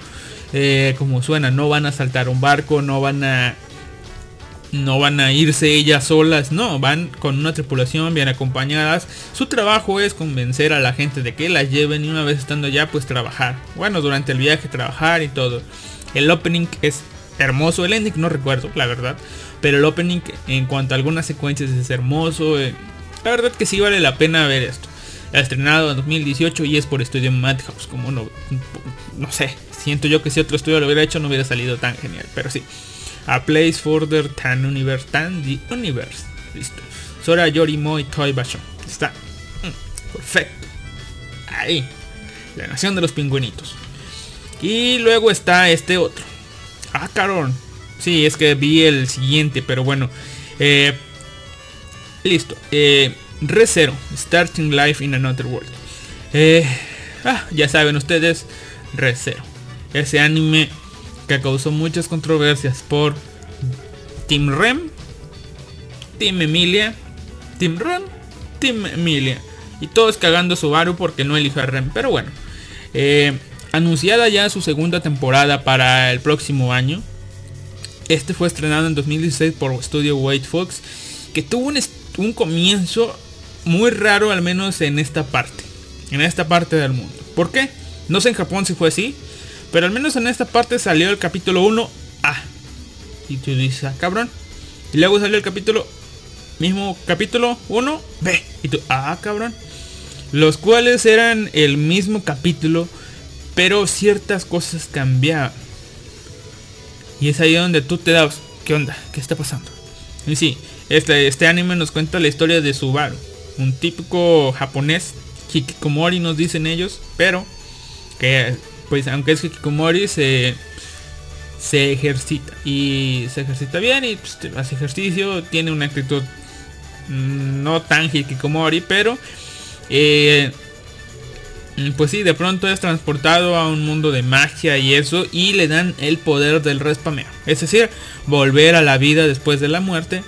eh, como suena. No van a saltar un barco, no van a no van a irse ellas solas, no, van con una tripulación bien acompañadas. Su trabajo es convencer a la gente de que las lleven y una vez estando allá pues trabajar. Bueno, durante el viaje trabajar y todo. El opening es hermoso, el ending no recuerdo, la verdad. Pero el opening en cuanto a algunas secuencias es hermoso. Eh, la verdad que sí vale la pena ver esto. Estrenado en 2018 y es por estudio Madhouse. Como no, no sé, siento yo que si otro estudio lo hubiera hecho no hubiera salido tan genial. Pero sí. A Place Further Tan Universe Tan The Universe. Listo. Sora Yorimo y Toy Basho. Está. Mm, perfecto. Ahí. La nación de los pingüinitos. Y luego está este otro. Ah, carón. Sí, es que vi el siguiente, pero bueno. Eh, listo. Eh, Starting Life in Another World. Eh, ah, ya saben ustedes. Re Ese anime que causó muchas controversias por Team Rem, Team Emilia, Team Rem, Team Emilia. Y todos cagando su Subaru porque no eligió a Rem. Pero bueno. Eh, anunciada ya su segunda temporada para el próximo año. Este fue estrenado en 2016 por Studio White Fox. Que tuvo un, un comienzo muy raro al menos en esta parte. En esta parte del mundo. ¿Por qué? No sé en Japón si fue así. Pero al menos en esta parte salió el capítulo 1 A. Y tú dices, ah, cabrón. Y luego salió el capítulo, mismo capítulo 1 B. Y tú, ah, cabrón. Los cuales eran el mismo capítulo, pero ciertas cosas cambiaban. Y es ahí donde tú te das, ¿qué onda? ¿Qué está pasando? Y sí, este, este anime nos cuenta la historia de Subaru. Un típico japonés, Hikikomori nos dicen ellos, pero que pues aunque es Hikikomori se, se ejercita y se ejercita bien y pues, hace ejercicio, tiene una actitud mm, no tan Hikikomori, pero eh, pues sí, de pronto es transportado a un mundo de magia y eso y le dan el poder del respameo, es decir, volver a la vida después de la muerte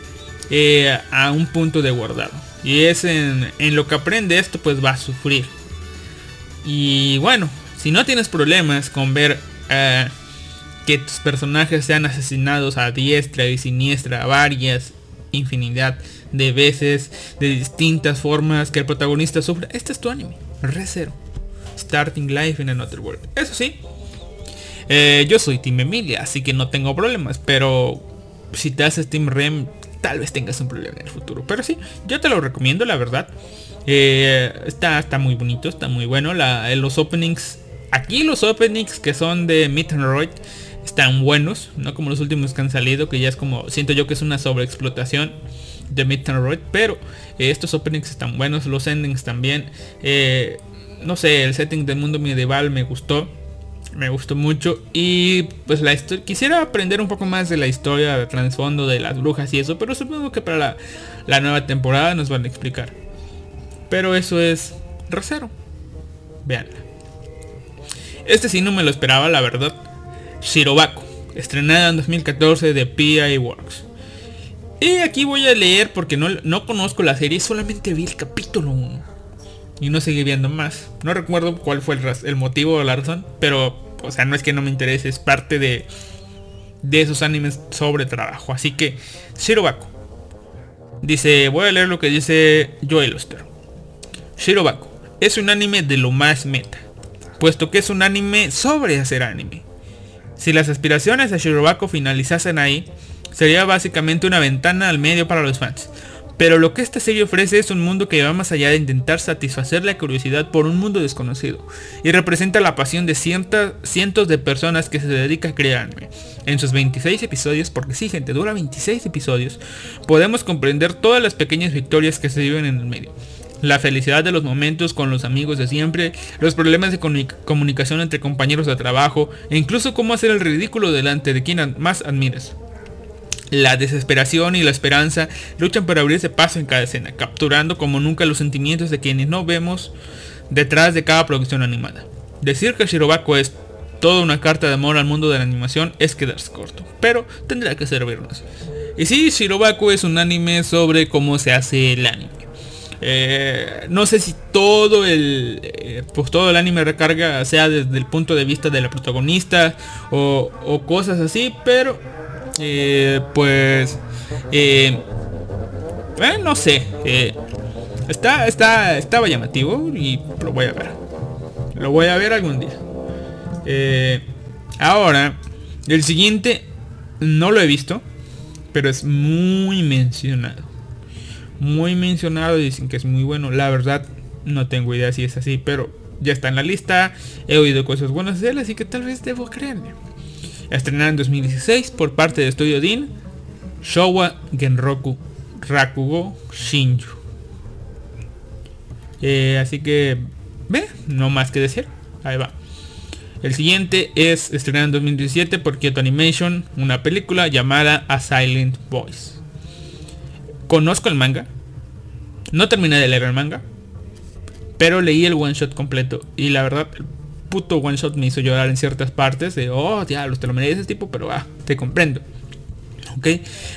eh, a un punto de guardado. Y es en, en lo que aprende esto, pues va a sufrir. Y bueno, si no tienes problemas con ver eh, que tus personajes sean asesinados a diestra y siniestra varias infinidad de veces, de distintas formas, que el protagonista sufra, este es tu anime, Re Starting Life in Another World. Eso sí, eh, yo soy Team Emilia, así que no tengo problemas, pero si te haces Team Rem, tal vez tengas un problema en el futuro. Pero sí, yo te lo recomiendo, la verdad. Eh, está, está muy bonito, está muy bueno. Los openings Aquí los openings que son de Meet están buenos, no como los últimos que han salido, que ya es como, siento yo que es una sobreexplotación de Meet pero eh, estos openings están buenos, los endings también. Eh, no sé, el setting del mundo medieval me gustó, me gustó mucho y pues la historia, quisiera aprender un poco más de la historia, de trasfondo de las brujas y eso, pero supongo que para la, la nueva temporada nos van a explicar. Pero eso es Rosero. Veanla. Este sí no me lo esperaba, la verdad. Shirobako, estrenada en 2014 de PI Works. Y aquí voy a leer porque no, no conozco la serie, solamente vi el capítulo 1. Y no seguí viendo más. No recuerdo cuál fue el, el motivo o la razón, pero, o sea, no es que no me interese, es parte de, de esos animes sobre trabajo. Así que, Shirobako, Dice, voy a leer lo que dice Joel Oster. Shirobako es un anime de lo más meta, puesto que es un anime sobre hacer anime. Si las aspiraciones de Shirobako finalizasen ahí, sería básicamente una ventana al medio para los fans. Pero lo que esta serie ofrece es un mundo que va más allá de intentar satisfacer la curiosidad por un mundo desconocido y representa la pasión de cientos de personas que se dedican a crear anime. En sus 26 episodios, porque sí gente, dura 26 episodios, podemos comprender todas las pequeñas victorias que se viven en el medio. La felicidad de los momentos con los amigos de siempre, los problemas de comunicación entre compañeros de trabajo e incluso cómo hacer el ridículo delante de quien más admiras. La desesperación y la esperanza luchan por abrirse paso en cada escena, capturando como nunca los sentimientos de quienes no vemos detrás de cada producción animada. Decir que Shirobako es toda una carta de amor al mundo de la animación es quedarse corto, pero tendrá que servirnos. Y sí, Shirobako es un anime sobre cómo se hace el anime. Eh, no sé si todo el eh, pues todo el anime recarga sea desde el punto de vista de la protagonista o, cosas así pero eh, pues no sé está está estaba llamativo y lo voy a ver. Lo voy a ver algún día. Ahora el siguiente no lo he visto pero es muy mencionado muy mencionado dicen que es muy bueno la verdad no tengo idea si es así pero ya está en la lista he oído cosas buenas de él así que tal vez debo creerle estrenada en 2016 por parte de Studio Dean, Showa Genroku Rakugo Shinju. Eh, así que, ve, no más que decir. Ahí va. El siguiente es estrenado en 2017 por Kyoto Animation, una película llamada A Silent Voice. Conozco el manga. No terminé de leer el manga. Pero leí el one shot completo. Y la verdad, puto one shot me hizo llorar en ciertas partes de, oh, diablos, te lo mereces tipo, pero ah, te comprendo. Ok,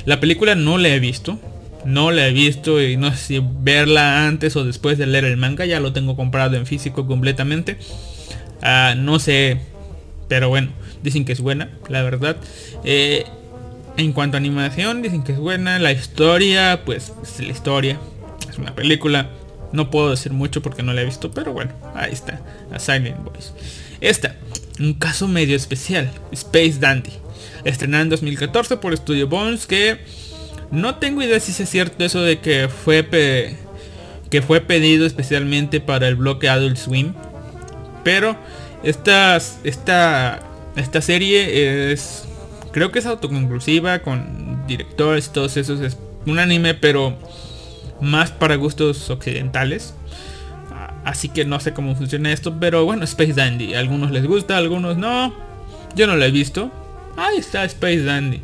la película no la he visto. No la he visto y no sé si verla antes o después de leer el manga. Ya lo tengo comprado en físico completamente. Ah, no sé. Pero bueno, dicen que es buena, la verdad. Eh, en cuanto a animación, dicen que es buena. La historia, pues es la historia. Es una película. No puedo decir mucho porque no la he visto, pero bueno, ahí está. A Silent Voice. Esta, un caso medio especial. Space Dandy. Estrenada en 2014 por Studio Bones que no tengo idea si es cierto eso de que fue que fue pedido especialmente para el bloque Adult Swim. Pero esta, esta, esta serie es creo que es autoconclusiva con directores todos esos. Es un anime pero más para gustos occidentales. Así que no sé cómo funciona esto, pero bueno, Space Dandy. A algunos les gusta, a algunos no. Yo no lo he visto. Ahí está Space Dandy.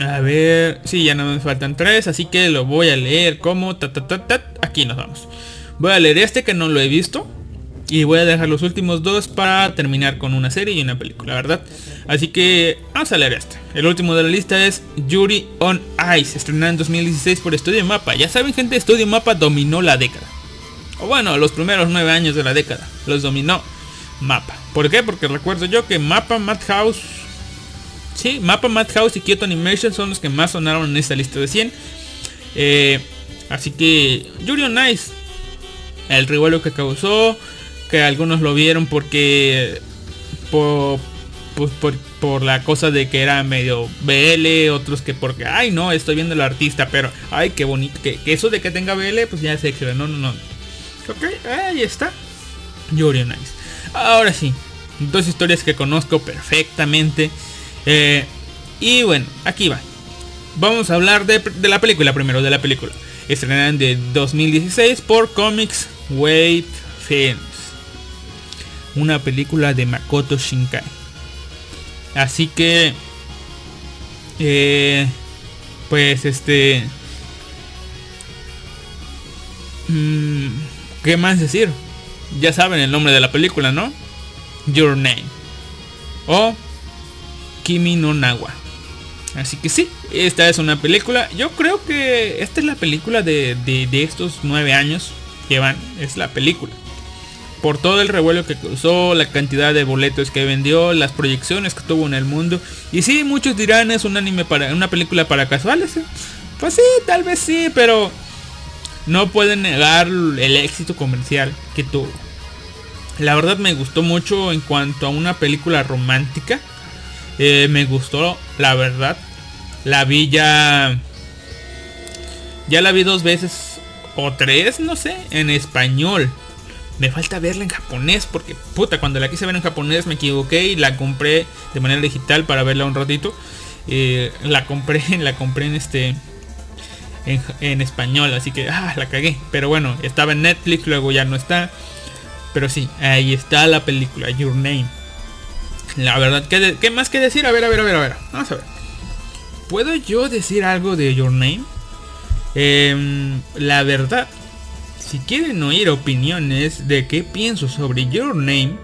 A ver, sí, ya no me faltan tres, así que lo voy a leer como ta, ta, ta, Aquí nos vamos. Voy a leer este que no lo he visto. Y voy a dejar los últimos dos para terminar con una serie y una película, ¿verdad? Así que vamos a leer este. El último de la lista es Yuri on Ice, estrenado en 2016 por Studio Mapa. Ya saben gente, Studio Mapa dominó la década. O bueno, los primeros nueve años de la década. Los dominó Mapa. ¿Por qué? Porque recuerdo yo que Mapa, Madhouse... Sí, Mapa, Madhouse y Kyoto Animation son los que más sonaron en esta lista de 100. Eh, así que Yuri on Ice. El revuelo que causó que algunos lo vieron porque por, pues, por, la cosa de que era medio BL, otros que porque, ay no, estoy viendo el artista, pero, ay, qué bonito, que, eso de que tenga BL, pues ya es extra, no, no, no. Ok, ahí está. Yuri Nice. Ahora sí, dos historias que conozco perfectamente. Eh, y bueno, aquí va. Vamos a hablar de, de, la película primero, de la película. Estrenada de 2016 por Comics Wave Films una película de Makoto Shinkai. Así que, eh, pues este, mm, ¿qué más decir? Ya saben el nombre de la película, ¿no? Your Name o Kimi no Nawa. Así que sí, esta es una película. Yo creo que esta es la película de, de, de estos nueve años que van. Es la película por todo el revuelo que causó, la cantidad de boletos que vendió, las proyecciones que tuvo en el mundo. Y sí, muchos dirán es un anime para una película para casuales. ¿eh? Pues sí, tal vez sí, pero no pueden negar el éxito comercial que tuvo. La verdad me gustó mucho en cuanto a una película romántica. Eh, me gustó, la verdad. La vi ya... Ya la vi dos veces o tres, no sé, en español. Me falta verla en japonés porque, puta, cuando la quise ver en japonés me equivoqué y la compré de manera digital para verla un ratito. Eh, la compré, [laughs] la compré en este... En, español, así que ah, la cagué. Pero bueno, estaba en Netflix, luego ya no está. Pero sí, ahí está la película, Your Name. La verdad, ¿qué, ¿qué, más que decir? A ver, a ver, a ver, a ver. Vamos a ver. ¿Puedo yo decir algo de Your Name? Em, la verdad, si quieren oír opiniones de qué pienso sobre Your Name,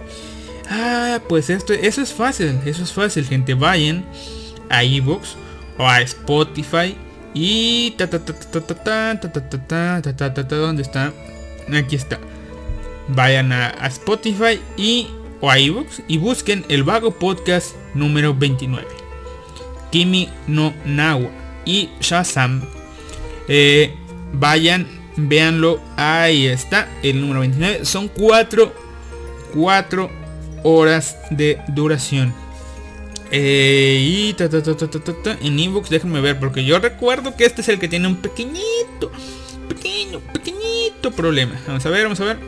ah, pues esto, eso es fácil, eso es fácil, gente. Vayan a Evox o a Spotify y ta ta ta ta ta ta ta ta ta ta ta ta ¿dónde está? Aquí está. Vayan a, Spotify y o a Evox y busquen el vago podcast número 29. Kimi no Nawa y Shazam. Eh, vayan, véanlo. Ahí está, el número 29. Son 4 4 horas de duración. Eh, y ta, ta, ta, en inbox déjenme ver porque yo recuerdo que este es el que tiene un pequeñito, pequeño, pequeñito problema. Vamos a ver, vamos a ver.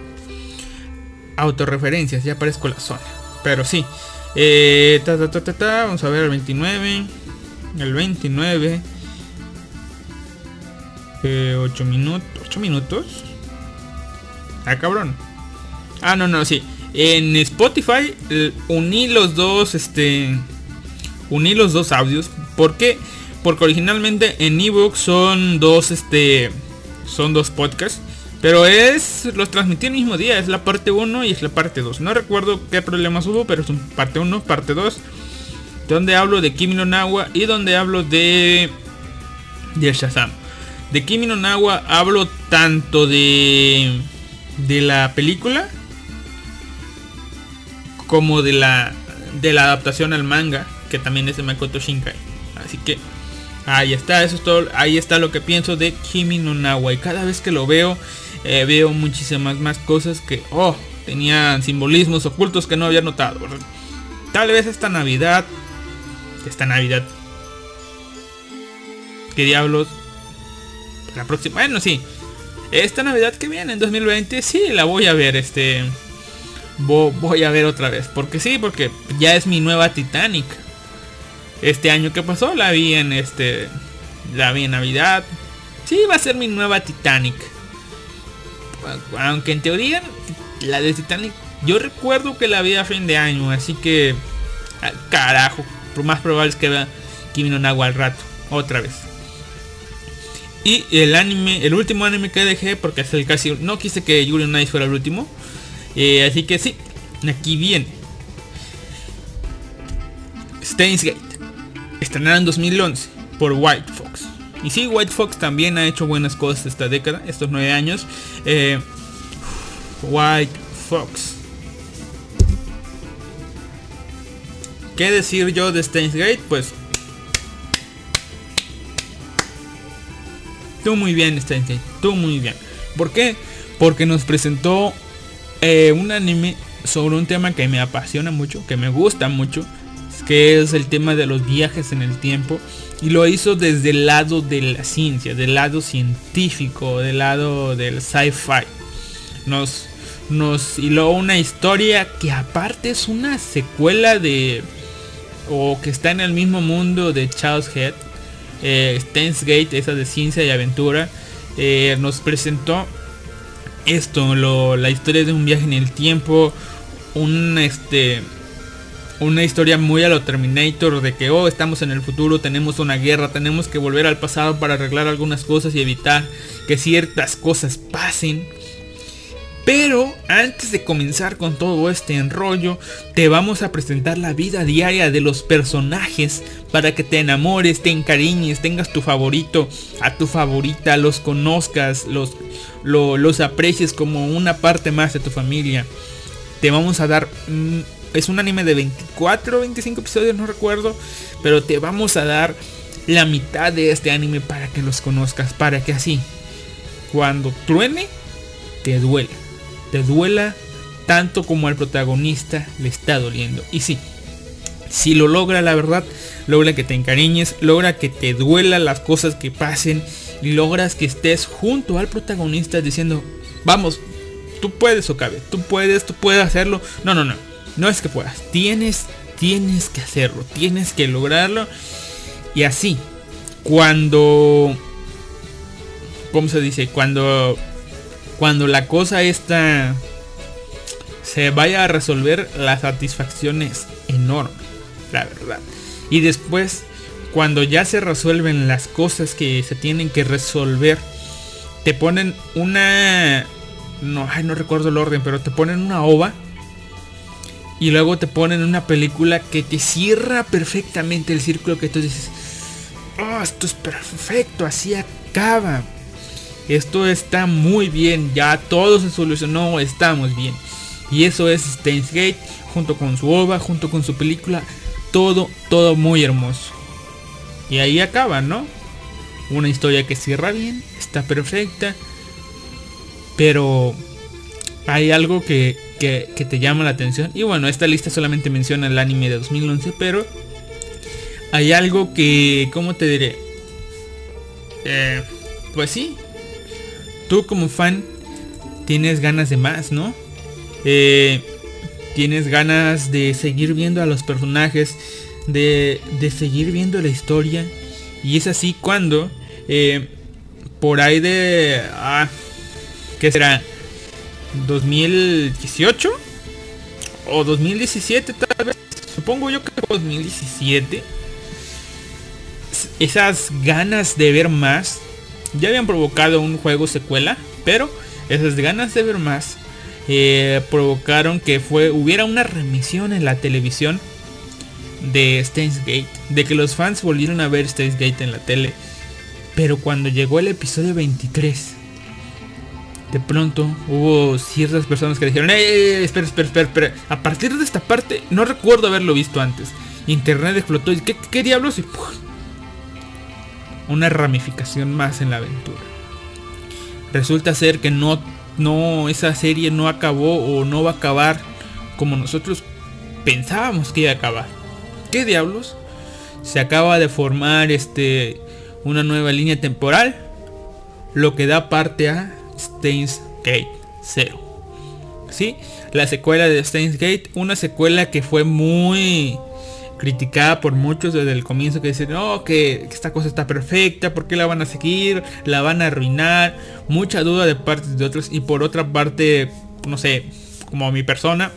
Autorreferencias, ya aparezco la zona. Pero sí. Eh, vamos a ver el 29. El 29. 8 minutos. 8 minutos. Ah, cabrón. Ah, no, no, sí. En Spotify uní los dos, este... Uní los dos audios. ¿Por qué? Porque originalmente en ebook son dos, este... Son dos podcasts. Pero es... Los transmití el mismo día. Es la parte 1 y es la parte 2. No recuerdo qué problemas hubo, pero son parte 1, parte 2. Donde hablo de Kimi no y donde hablo de... De Shazam. De Kimi no Nawa hablo tanto de de la película como de la de la adaptación al manga, que también es de Makoto Shinkai. Así que ahí está, eso es todo, ahí está lo que pienso de Kimi no Nawa y cada vez que lo veo eh, veo muchísimas más cosas que oh, tenían simbolismos ocultos que no había notado. Tal vez esta Navidad, esta Navidad ¿Qué diablos? La próxima, bueno, sí. Esta Navidad que viene en 2020, sí, la voy a ver, este... Voy a ver otra vez. Porque sí, porque ya es mi nueva Titanic. Este año que pasó la vi en este... La vi en Navidad. Sí, va a ser mi nueva Titanic. Aunque en teoría, la de Titanic, yo recuerdo que la vi a fin de año. Así que... Carajo. Lo más probable es que vea Kimi no al rato. Otra vez. Y el anime, el último anime que dejé, porque es el casi, no quise que Yuri on Ice fuera el último. Eh, así que sí, aquí viene. Steins Gate. Estrenada en 2011 por White Fox. Y sí, White Fox también ha hecho buenas cosas esta década, estos nueve años. Eh, White Fox. ¿Qué decir yo de Steins Gate? Pues Tú muy bien, Steins Tú muy bien. ¿Por qué? Porque nos presentó eh, un anime sobre un tema que me apasiona mucho, que me gusta mucho, que es el tema de los viajes en el tiempo. Y lo hizo desde el lado de la ciencia, del lado científico, del lado del sci-fi. Nos, nos hiló una historia que aparte es una secuela de... o que está en el mismo mundo de Charles Head eh, Gate, esa de ciencia y aventura, eh, nos presentó esto, la historia de un viaje en el tiempo, un este una historia muy a lo Terminator de que oh estamos en el futuro, tenemos una guerra, tenemos que volver al pasado para arreglar algunas cosas y evitar que ciertas cosas pasen. Pero antes de comenzar con todo este enrollo, te vamos a presentar la vida diaria de los personajes para que te enamores, te encariñes, tengas tu favorito, a tu favorita, los conozcas, los, los aprecies como una parte más de tu familia. Te vamos a dar... es un anime de 24 25 episodios, no recuerdo. Pero te vamos a dar la mitad de este anime para que los conozcas, para que así, cuando truene, te duele. Te duela tanto como al protagonista le está doliendo. Y sí, si lo logra, la verdad, logra que te encariñes, logra que te duela las cosas que pasen y logras que estés junto al protagonista diciendo, vamos, tú puedes, Okabe, tú puedes, tú puedes hacerlo. No, no, no, no es que puedas, tienes, tienes que hacerlo, tienes que lograrlo. Y así, cuando, ¿cómo se dice? Cuando, cuando la cosa esta se vaya a resolver, la satisfacción es enorme, la verdad. Y después, cuando ya se resuelven las cosas que se tienen que resolver, te ponen una... No, no recuerdo el orden, pero te ponen una ova. Y luego te ponen una película que te cierra perfectamente el círculo que tú dices, oh, esto es perfecto, así acaba. Esto está muy bien, ya todo se solucionó, estamos bien. Y eso es Steins Gate, junto con su ova, junto con su película, todo, todo muy hermoso. Y ahí acaba, ¿no? Una historia que cierra bien, está perfecta. Pero hay algo que, que, te llama la atención. Y bueno, esta lista solamente menciona el anime de 2011, pero hay algo que, ¿cómo te diré? Eh, pues sí, tú como fan tienes ganas de más, ¿no? Eh, tienes ganas de seguir viendo a los personajes, de, seguir viendo la historia. Y es así cuando, eh, por ahí de... Ah, ¿Qué será? ¿2018? ¿O 2017 tal vez? Supongo yo que 2017. Esas ganas de ver más ya habían provocado un juego secuela, pero esas ganas de ver más eh, provocaron que fue, hubiera una remisión en la televisión de Steins Gate, de que los fans volvieron a ver Steins Gate en la tele. Pero cuando llegó el episodio 23, de pronto hubo ciertas personas que dijeron, ¡Eh, espera, espera, espera, espera! A partir de esta parte, no recuerdo haberlo visto antes. Internet explotó y ¿qué, qué diablos? Y una ramificación más en la aventura. Resulta ser que no no, esa serie no acabó o no va a acabar como nosotros pensábamos que iba a acabar. ¿Qué diablos? Se acaba de formar este una nueva línea temporal, lo que da parte a Steins Gate 0. ¿Sí? La secuela de Steins Gate, una secuela que fue muy criticada por muchos desde el comienzo que dicen, no, que, esta cosa está perfecta, ¿por qué la van a seguir? La van a arruinar. Mucha duda de parte de otros. Y por otra parte, no sé, como mi persona,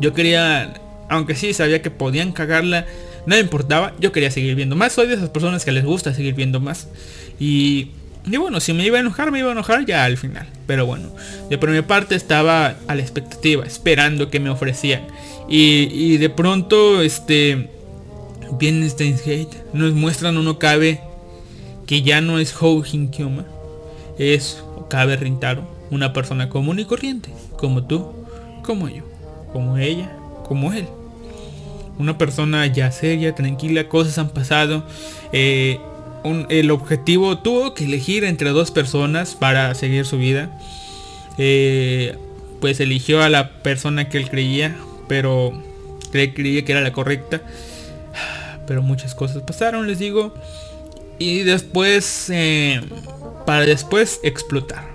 yo quería, aunque sí sabía que podían cagarla, no me importaba, yo quería seguir viendo más. Soy de esas personas que les gusta seguir viendo más. Y, y bueno, si me iba a enojar, me iba a enojar ya al final. Pero bueno, de por mi parte estaba a la expectativa, esperando que me ofrecían. Y, y de pronto, este Steins Gate nos muestran un Okabe que ya no es Houhin Kyoma, es Okabe Rintaro, una persona común y corriente, como tú, como yo, como ella, como él. Una persona ya seria, tranquila, cosas han pasado. Eh, el objetivo tuvo que elegir entre dos personas para seguir su vida. Eh, pues eligió a la persona que él creía, pero creía que era la correcta pero muchas cosas pasaron, les digo. Y después, eh, para después explotar.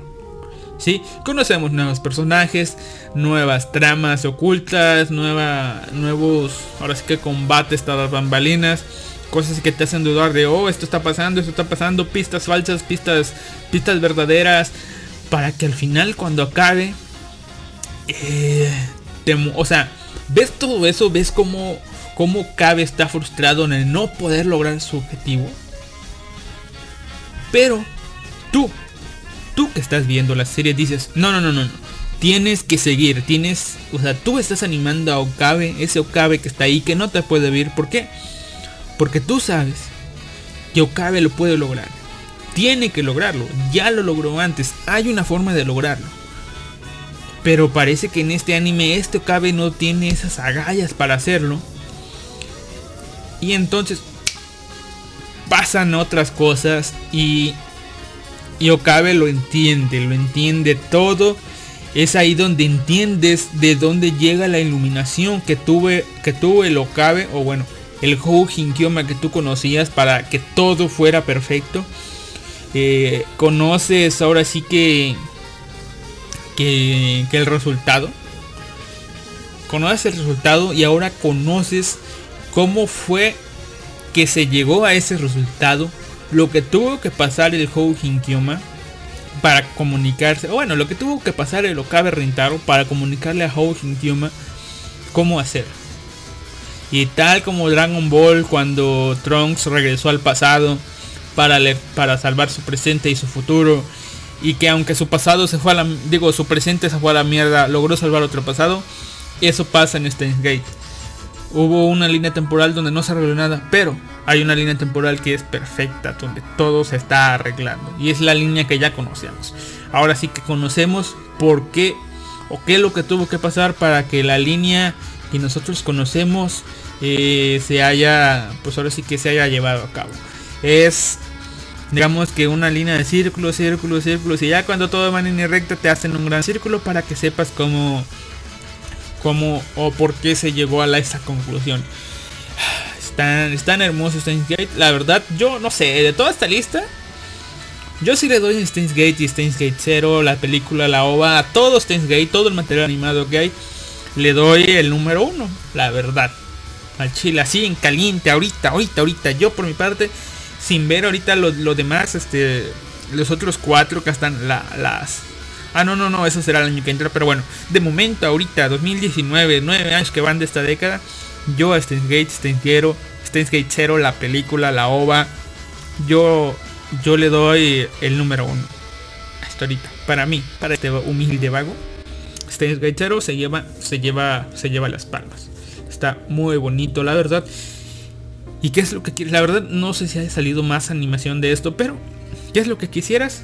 ¿Sí? Conocemos nuevos personajes, nuevas tramas ocultas, nueva, nuevos, ahora sí que combates, las bambalinas, cosas que te hacen dudar de, oh, esto está pasando, esto está pasando, pistas falsas, pistas, pistas verdaderas, para que al final cuando acabe, eh, o sea, ves todo eso, ves como cómo Cabe está frustrado en el no poder lograr su objetivo. Pero tú, tú que estás viendo la serie dices, no, no, no, no, no. Tienes que seguir, tienes, o sea, tú estás animando a Okabe, ese Okabe que está ahí, que no te puede ver. ¿Por qué? Porque tú sabes que Okabe lo puede lograr. Tiene que lograrlo, ya lo logró antes, hay una forma de lograrlo. Pero parece que en este anime este Okabe no tiene esas agallas para hacerlo. Y entonces, pasan otras cosas y, y Okabe lo entiende, lo entiende todo. Es ahí donde entiendes de dónde llega la iluminación que tuve que tuvo el Okabe o bueno, el Hou Hinkyoma que tú conocías para que todo fuera perfecto. Eh, conoces ahora sí que, que, que el resultado. Conoces el resultado y ahora conoces cómo fue que se llegó a ese resultado, lo que tuvo que pasar el Hou Hinkyoma para comunicarse, bueno, lo que tuvo que pasar el Okabe Rintaro para comunicarle a Hou Hinkyoma cómo hacer. Y tal como Dragon Ball cuando Trunks regresó al pasado para, para salvar su presente y su futuro. Y que aunque su pasado se fue a la... Digo, su presente se fue a la mierda, logró salvar otro pasado. Eso pasa en Steins Gate. Hubo una línea temporal donde no se arregló nada, pero hay una línea temporal que es perfecta, donde todo se está arreglando. Y es la línea que ya conocemos. Ahora sí que conocemos por qué o qué es lo que tuvo que pasar para que la línea que nosotros conocemos eh, se haya, pues ahora sí que se haya llevado a cabo. Es, digamos que una línea de círculos, círculos, círculos. Y ya cuando todo va en línea recta te hacen un gran círculo para que sepas cómo cómo o por qué se llegó a la, esa conclusión. [sighs] Están, están hermosos Steins Gate. La verdad, yo no sé, de toda esta lista, yo sí le doy Steins Gate y Steins Gate 0, la película, la OVA, a todo Steins Gate, todo el material animado que hay, le doy el número uno, la verdad. Al chile, así en caliente, ahorita, ahorita, ahorita. Yo por mi parte, sin ver ahorita los demás, este, los otros cuatro que están las Ah, no, no, no, eso será el año que entra. Pero bueno, de momento, ahorita, 2019, 9 años que van de esta década. Yo a Steins Gate, Steins Gate 0, la película, la OVA. Yo, yo le doy el número uno. Hasta ahorita. Para mí, para este humilde vago. Steins Gate 0 se lleva, se lleva, se lleva las palmas. Está muy bonito, la verdad. ¿Y qué es lo que quieres? La verdad, no sé si ha salido más animación de esto, pero ¿qué es lo que quisieras?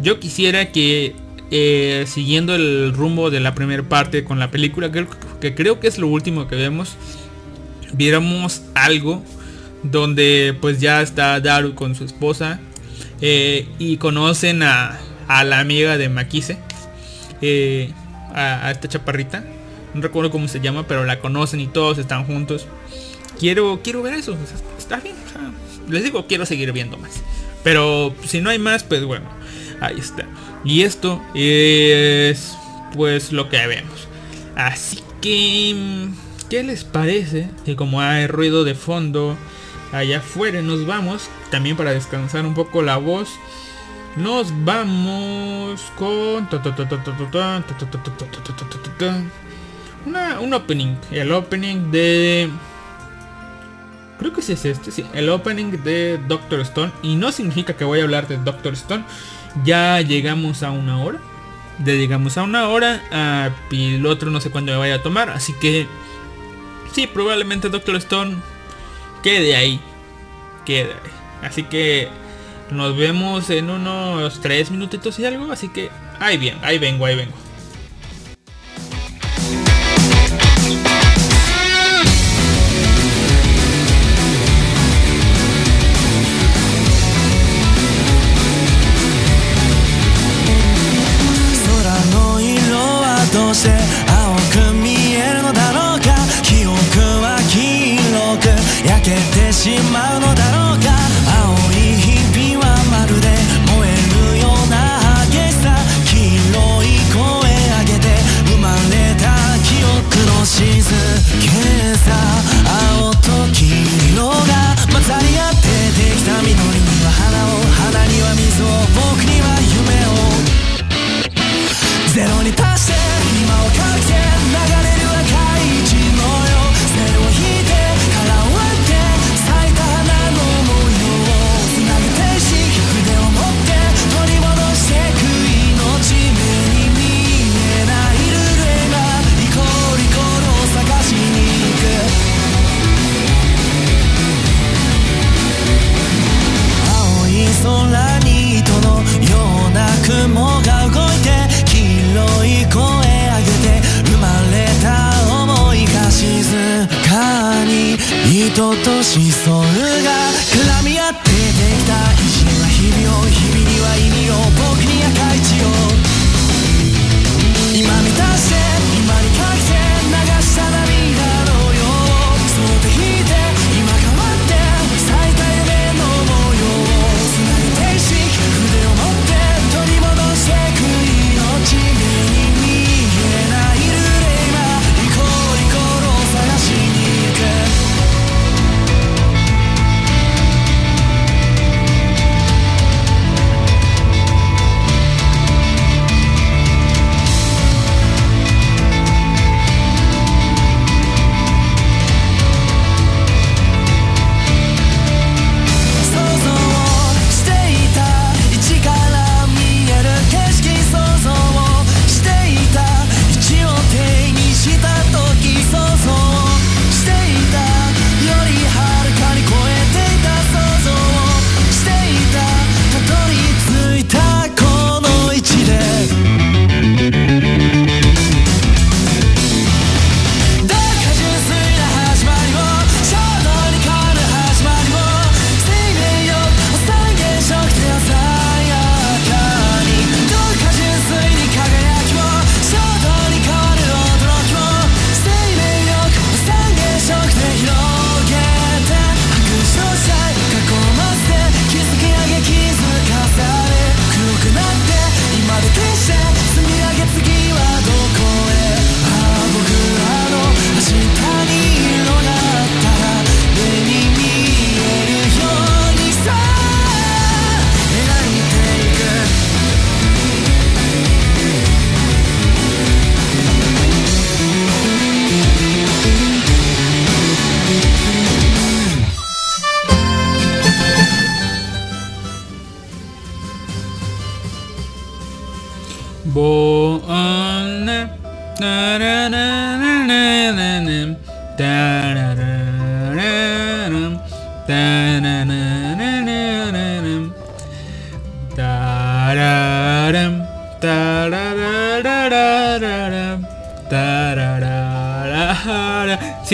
Yo quisiera que eh, siguiendo el rumbo de la primera parte con la película, que, creo que es lo último que vemos, viéramos algo donde pues ya está Daru con su esposa eh, y conocen a, la amiga de Makise, eh, a, esta chaparrita, no recuerdo cómo se llama, pero la conocen y todos están juntos. Quiero, quiero ver eso, está bien, les digo, quiero seguir viendo más. Pero si no hay más, pues bueno, ahí está. Y esto es pues lo que vemos. Así que, ¿qué les parece? Que como hay ruido de fondo allá afuera, nos vamos. También para descansar un poco la voz. Nos vamos con una, un opening. El opening de... Creo que sí es este, sí. El opening de Doctor Stone. Y no significa que voy a hablar de Doctor Stone ya llegamos a una hora. Ya llegamos a una hora. y el otro no sé cuándo me vaya a tomar. Así que... Sí, probablemente Doctor Stone quede ahí. Quede ahí. Así que nos vemos en unos 3 minutitos y algo. Así que ahí bien, ahí vengo, ahí vengo.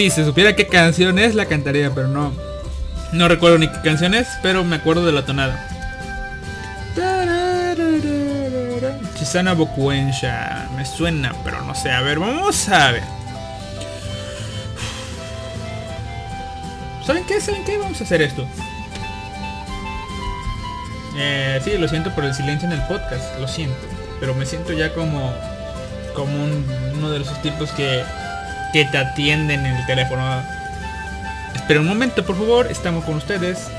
Si se supiera qué canción es, la cantaría, pero no. No recuerdo ni qué canción es, pero me acuerdo de la tonada. Chisana Bokuensha. Me suena, pero no sé. A ver, vamos a ver. ¿Saben qué? ¿Saben qué? Vamos a hacer esto. Eh, sí, lo siento por el silencio en el podcast. Lo siento. Pero me siento ya como. Como un- uno de esos tipos que. Que te atienden en el teléfono. Espera un momento, por favor. Estamos con ustedes.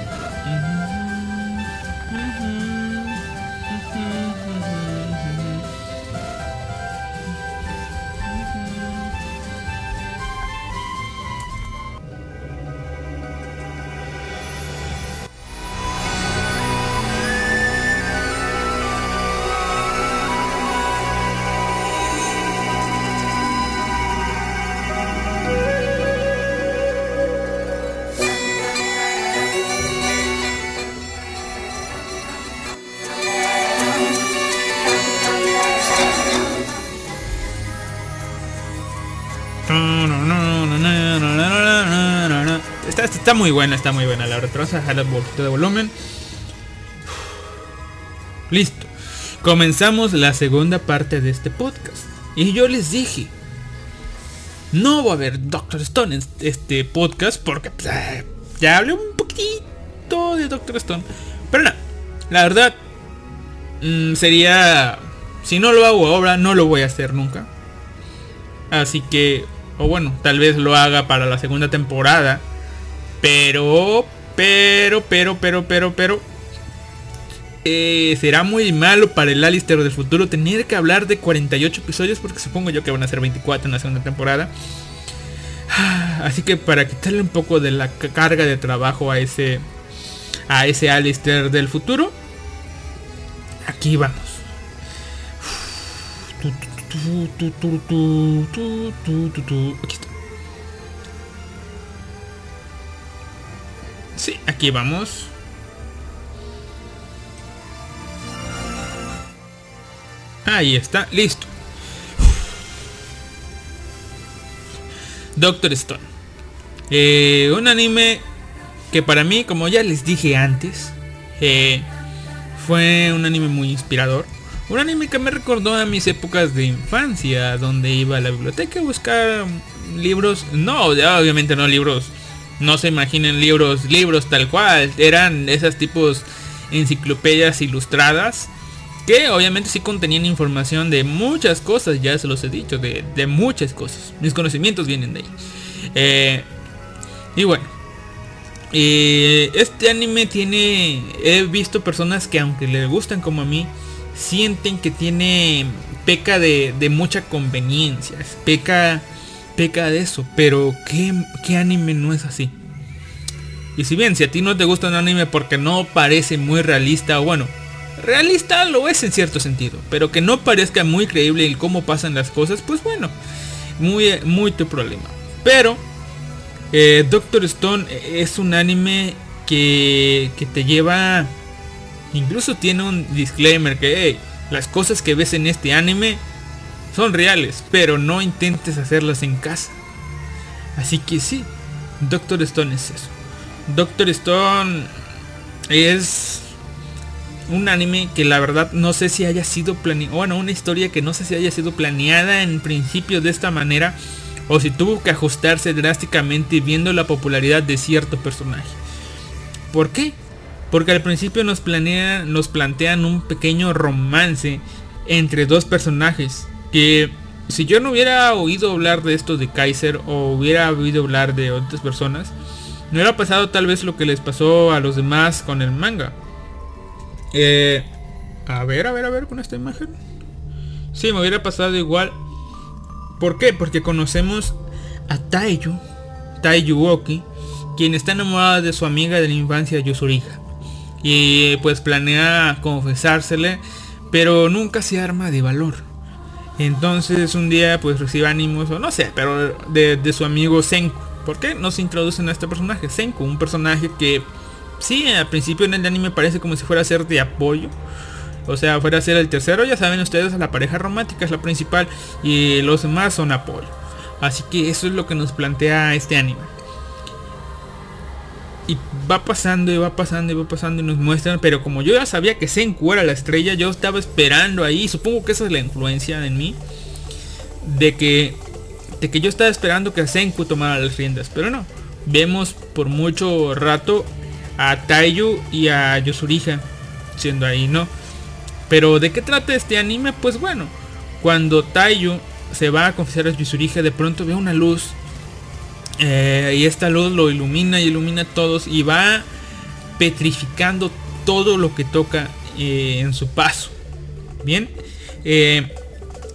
Está, muy buena, está muy buena. La verdad, vamos a bajarle un poquito de volumen. Listo. Comenzamos la segunda parte de este podcast. Y yo les dije, no va a haber Doctor Stone en este podcast porque pues, ah, ya hablé un poquitito de Doctor Stone. Pero no, la verdad mm, sería, si no lo hago ahora, no lo voy a hacer nunca. Así que, o bueno, tal vez lo haga para la segunda temporada. Pero, pero, pero, pero, pero, pero. Eh, será muy malo para el Alistair del futuro tener que hablar de 48 episodios porque supongo yo que van a ser 24 en la segunda temporada. [sighs] Así que para quitarle un poco de la carga de trabajo a ese a ese Alistair del futuro, aquí vamos. Aquí está. Sí, aquí vamos. Ahí está, listo. Doctor Stone. Eh, un anime que para mí, como ya les dije antes, eh, fue un anime muy inspirador. Un anime que me recordó a mis épocas de infancia, donde iba a la biblioteca a buscar libros. No, obviamente no libros. No se imaginen libros, libros tal cual. Eran esas tipos enciclopedias ilustradas. Que obviamente sí contenían información de muchas cosas, ya se los he dicho, de, de muchas cosas. Mis conocimientos vienen de ahí. Eh, y bueno, eh, este anime tiene. He visto personas que, aunque les gustan como a mí, sienten que tiene. Peca de, de mucha conveniencia. Peca. Peca de eso. Pero, ¿qué, ¿qué anime no es así? Y si bien, si a ti no te gusta un anime porque no parece muy realista, o bueno, realista lo es en cierto sentido, pero que no parezca muy creíble el cómo pasan las cosas, pues bueno, muy, muy tu problema. Pero eh, Doctor Stone es un anime que, que te lleva, incluso tiene un disclaimer que las cosas que ves en este anime son reales, pero no intentes hacerlas en casa. Así que sí, Doctor Stone es eso. Doctor Stone es un anime que la verdad no sé si haya sido planeado. Bueno, una historia que no sé si haya sido planeada en principio de esta manera. O si tuvo que ajustarse drásticamente viendo la popularidad de cierto personaje. ¿Por qué? Porque al principio nos, planean, nos plantean un pequeño romance entre dos personajes. Que si yo no hubiera oído hablar de esto de Kaiser o hubiera oído hablar de otras personas, no hubiera pasado tal vez lo que les pasó a los demás con el manga. Eh, a ver, a ver, a ver con esta imagen. Sí, me hubiera pasado igual. ¿Por qué? Porque conocemos a Taiyu, Taiyu Oki, quien está enamorada de su amiga de la infancia Yusuriha. Y pues planea confesársele pero nunca se arma de valor. Entonces un día pues recibe ánimos, o no sé, pero de, su amigo Senku. ¿Por qué nos introducen a este personaje? Senku, un personaje que sí, al principio en el anime parece como si fuera a ser de apoyo. O sea, fuera a ser el tercero, ya saben ustedes, la pareja romántica es la principal y los demás son apoyo. Así que eso es lo que nos plantea este anime. Y va pasando y va pasando y va pasando y nos muestran. Pero como yo ya sabía que Senku era la estrella, yo estaba esperando ahí. Supongo que esa es la influencia en mí. De que, de que yo estaba esperando que Senku tomara las riendas. Pero no. Vemos por mucho rato a Taiyu y a Yosurija siendo ahí, ¿no? Pero ¿de qué trata este anime? Pues bueno, cuando Taiyu se va a confesar a Yosurija, de pronto ve una luz eh, y esta luz lo ilumina y ilumina a todos y va petrificando todo lo que toca eh, en su paso. Bien. Eh,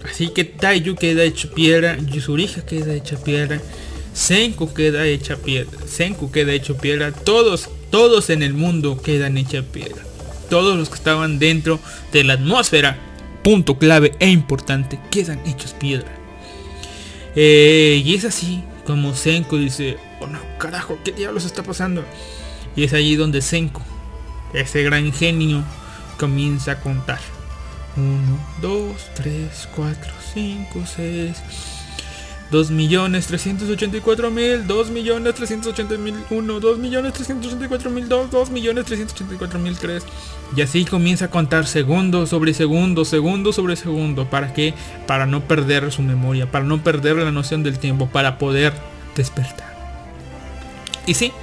así que Taiyu queda hecho piedra. Yusurija queda hecha piedra. Senku queda hecha piedra. Senku queda hecho piedra. Todos, todos en el mundo quedan hecha piedra. Todos los que estaban dentro de la atmósfera, punto clave e importante, quedan hechos piedra. y es así como Senko dice, oh no, carajo, ¿qué diablos está pasando? Y es allí donde Senko, ese gran genio, comienza a contar. 1, 2, 3, 4, 5, 6, 2 millones 384 mil, 2 millones 380 mil 1, 2 millones 384 mil 2, 2 millones 384 mil 3. Y así comienza a contar segundo sobre segundo, segundo sobre segundo. ¿Para qué? Para no perder su memoria, para no perder la noción del tiempo, para poder despertar. Y sí,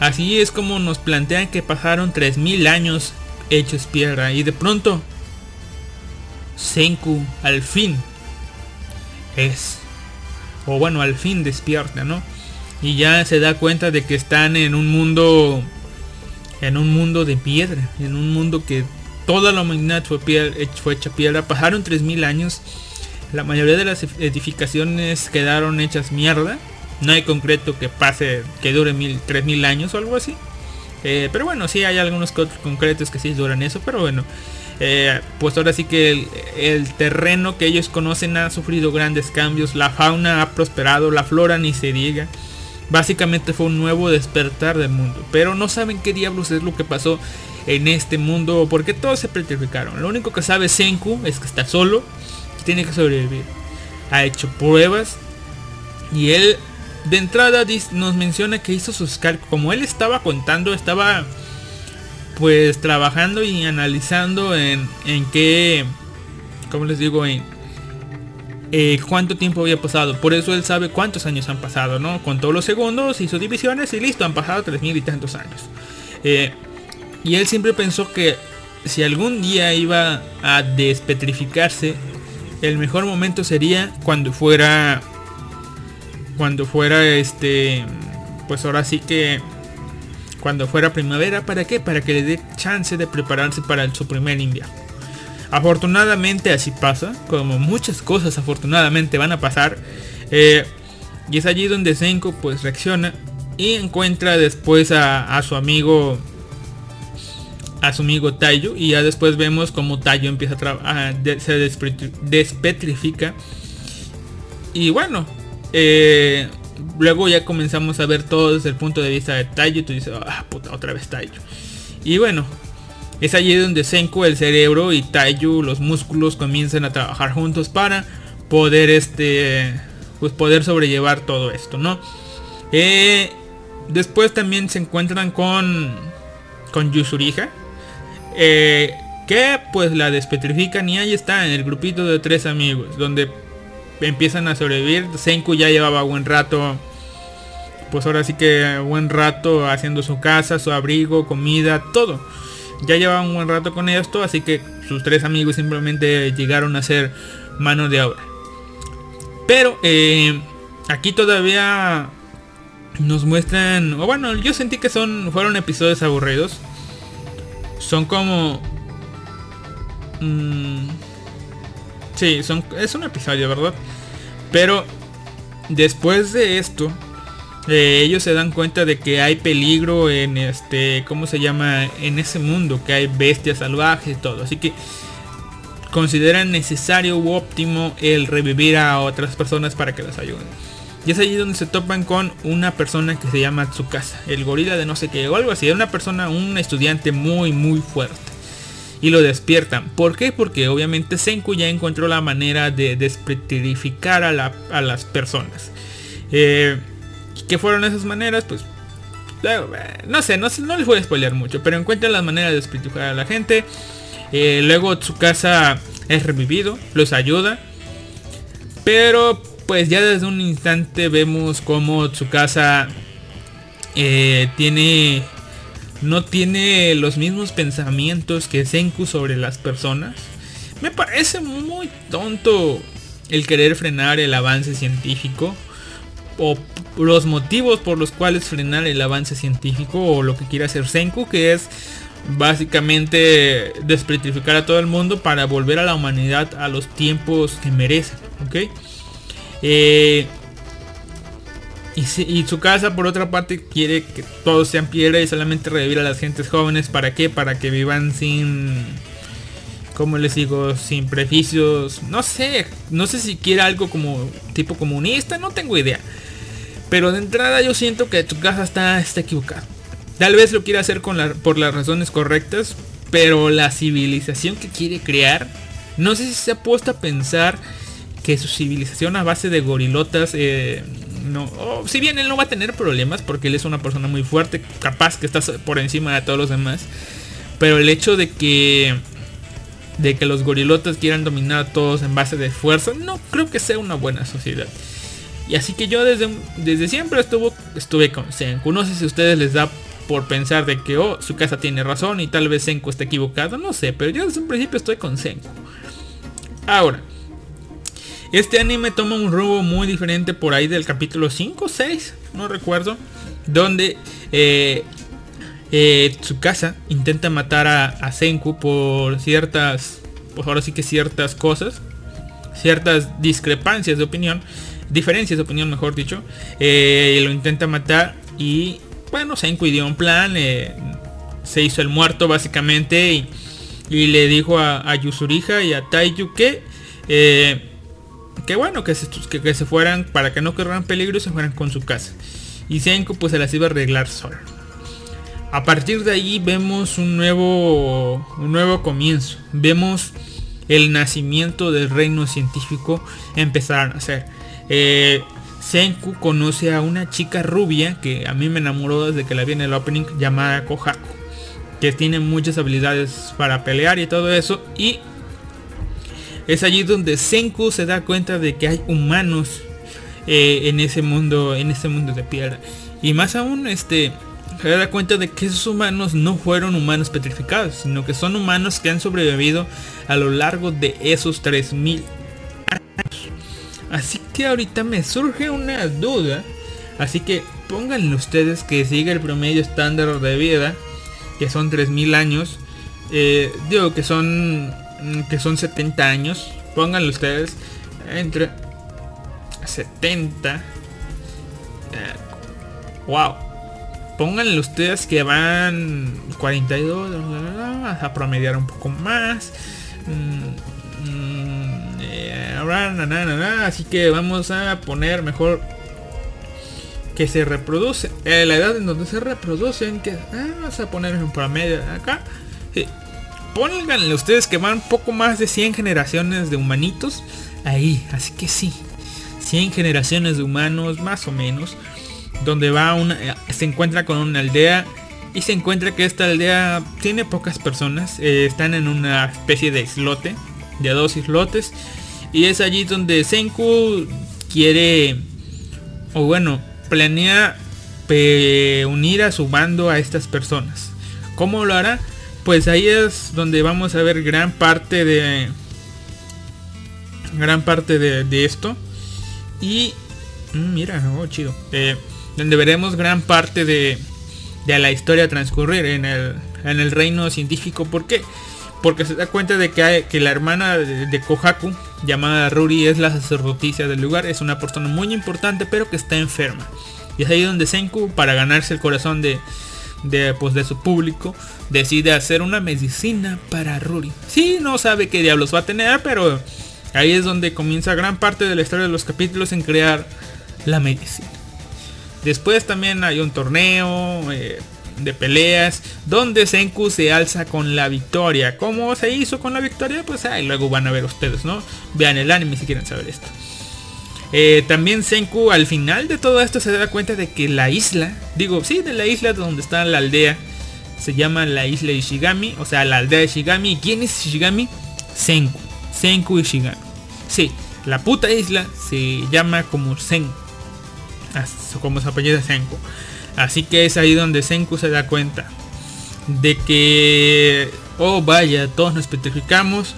así es como nos plantean que pasaron 3000 años hechos piedra y de pronto Senku al fin es o bueno, al fin despierta, ¿no? Y ya se da cuenta de que están en un mundo, en un mundo de piedra, en un mundo que toda la humanidad fue, fue hecha piedra. Pasaron 3.000 años, la mayoría de las edificaciones quedaron hechas mierda. No hay concreto que pase, que dure mil, 3.000 años o algo así. Eh, pero bueno, sí hay algunos concretos que sí duran eso, pero bueno. Eh, pues ahora sí que el, terreno que ellos conocen ha sufrido grandes cambios, la fauna ha prosperado, la flora ni se diga. Básicamente fue un nuevo despertar del mundo, pero no saben qué diablos es lo que pasó en este mundo porque todos se petrificaron. Lo único que sabe Senku es que está solo, tiene que sobrevivir. Ha hecho pruebas y él de entrada nos menciona que hizo sus cálculos. Como él estaba contando, estaba pues trabajando y analizando en, en qué, como les digo, en eh, cuánto tiempo había pasado. Por eso él sabe cuántos años han pasado, ¿no? Con todos los segundos, hizo divisiones y listo, han pasado tres mil y tantos años. Eh, y él siempre pensó que si algún día iba a despetrificarse, el mejor momento sería cuando fuera, cuando fuera este, pues ahora sí que cuando fuera primavera. ¿Para qué? Para que le dé chance de prepararse para su primer invierno. Afortunadamente así pasa, como muchas cosas afortunadamente van a pasar. Eh, y es allí donde Senko pues reacciona y encuentra después a, su amigo a su amigo Tayo y ya después vemos como Tayo empieza a, se despetrifica y bueno eh, luego ya comenzamos a ver todo desde el punto de vista de Taiyo. Y tú dices, ah, puta, otra vez Taiyo. Y bueno, es allí donde Senko, el cerebro, y Taiyu, los músculos, comienzan a trabajar juntos para poder este pues poder sobrellevar todo esto, ¿no? Eh, después también se encuentran con con Yusurija. Eh, que pues la despetrifican y ahí está en el grupito de tres amigos donde empiezan a sobrevivir. Senku ya llevaba buen rato, pues ahora sí que buen rato haciendo su casa, su abrigo, comida, todo. Ya llevaba un buen rato con esto, así que sus tres amigos simplemente llegaron a ser mano de obra. Pero eh, aquí todavía nos muestran, o bueno, yo sentí que son fueron episodios aburridos. Son como mmm, Sí, son, es un episodio, ¿verdad? Pero después de esto, eh, ellos se dan cuenta de que hay peligro en este, ¿cómo se llama? En ese mundo, que hay bestias salvajes y todo. Así que consideran necesario u óptimo el revivir a otras personas para que las ayuden. Y es allí donde se topan con una persona que se llama Tsukasa, el gorila de no sé qué, o algo así. Una persona, un estudiante muy, muy fuerte. Y lo despiertan. ¿Por qué? Porque obviamente Senku ya encontró la manera de despetrificar a, las personas. Eh, ¿Qué fueron esas maneras? Pues eh, no sé, no, les voy a spoiler mucho, pero encuentran las maneras de despetrificar a la gente. Eh, luego Tsukasa es revivido, los ayuda. Pero pues ya desde un instante vemos como Tsukasa eh, tiene no tiene los mismos pensamientos que Senku sobre las personas. Me parece muy tonto el querer frenar el avance científico o los motivos por los cuales frenar el avance científico o lo que quiere hacer Senku, que es básicamente despetrificar a todo el mundo para volver a la humanidad a los tiempos que merece. ¿ok? Eh, y, su casa por otra parte quiere que todos sean piedra y solamente revivir a las gentes jóvenes. ¿Para qué? Para que vivan sin... Como les digo? Sin prejuicios. No sé. No sé si quiere algo como tipo comunista. No tengo idea. Pero de entrada yo siento que tu casa está, está equivocado. Tal vez lo quiere hacer por las razones correctas. Pero la civilización que quiere crear. No sé si se ha puesto a pensar que su civilización a base de gorilotas, eh, no, si bien él no va a tener problemas porque él es una persona muy fuerte, capaz que está por encima de todos los demás, pero el hecho de que de que los gorilotas quieran dominar a todos en base de fuerza, no creo que sea una buena sociedad. Y así que yo desde, desde siempre estuvo, estuve con Senku. No sé si a ustedes les da por pensar de que oh, su casa tiene razón y tal vez Senku está equivocado, no sé, pero yo desde un principio estoy con Senku. Ahora, este anime toma un rumbo muy diferente por ahí del capítulo 5 o 6, no recuerdo, donde eh, eh, Tsukasa intenta matar a, Senku por ciertas, pues ahora sí que ciertas cosas, ciertas discrepancias de opinión, diferencias de opinión mejor dicho, eh, lo intenta matar y bueno, Senku dio un plan, se hizo el muerto básicamente y, le dijo a, a y a Taiyu que que bueno, que se, que, se fueran para que no corran peligro se fueran con su casa. Y Senko pues se las iba a arreglar solo. A partir de ahí vemos un nuevo, un nuevo comienzo. Vemos el nacimiento del reino científico empezar a nacer. Eh, Senku conoce a una chica rubia que a mí me enamoró desde que la vi en el opening llamada Kohaku. Que tiene muchas habilidades para pelear y todo eso. Y es allí donde Senku se da cuenta de que hay humanos eh, en ese mundo, en ese mundo de piedra. Y más aún, este, se da cuenta de que esos humanos no fueron humanos petrificados, sino que son humanos que han sobrevivido a lo largo de esos 3000 años. Así que ahorita me surge una duda. Así que pónganle ustedes que sigue el promedio estándar de vida, que son 3000 años. Eh, digo que son Mm, que son 70 años. Pónganlo ustedes entre 70. Eh, wow. Pónganle ustedes que van 42 a promediar un poco más. Mm, mm, así que vamos a poner mejor que se reproduce. Eh, la edad en donde se reproducen. Que ah, vamos a poner un promedio acá. Pónganle ustedes que van poco más de 100 generaciones de humanitos ahí. Así que sí, 100 generaciones de humanos más o menos. Donde va una, eh, se encuentra con una aldea y se encuentra que esta aldea tiene pocas personas. Eh, están en una especie de islote, de dos islotes. Y es allí donde Senku quiere, o bueno, planea unir a su bando a estas personas. ¿Cómo lo hará? pues ahí es donde vamos a ver gran parte de gran parte de, esto y mm, mira oh, chido eh, donde veremos gran parte de, de la historia transcurrir en el, en el reino científico ¿por qué? Porque se da cuenta de que, la hermana de, Kohaku llamada Ruri es la sacerdotisa del lugar es una persona muy importante pero que está enferma y es ahí donde Senku para ganarse el corazón de de, pues, de su público, decide hacer una medicina para Ruri. Sí, no sabe qué diablos va a tener, pero ahí es donde comienza gran parte de la historia de los capítulos en crear la medicina. Después también hay un torneo eh, de peleas donde Senku se alza con la victoria. ¿Cómo se hizo con la victoria? Pues ahí luego van a ver ustedes, ¿no? Vean el anime si quieren saber esto. Eh, también Senku al final de todo esto se da cuenta de que la isla, digo, sí, de la isla donde está la aldea, se llama la isla Ishigami, o sea, la aldea de Ishigami. ¿Y quién es Ishigami? Senku. Senku Ishigami. Sí, la puta isla se llama como Senku. Como su apellido Senku. Así que es ahí donde Senku se da cuenta de que, oh vaya, todos nos petrificamos,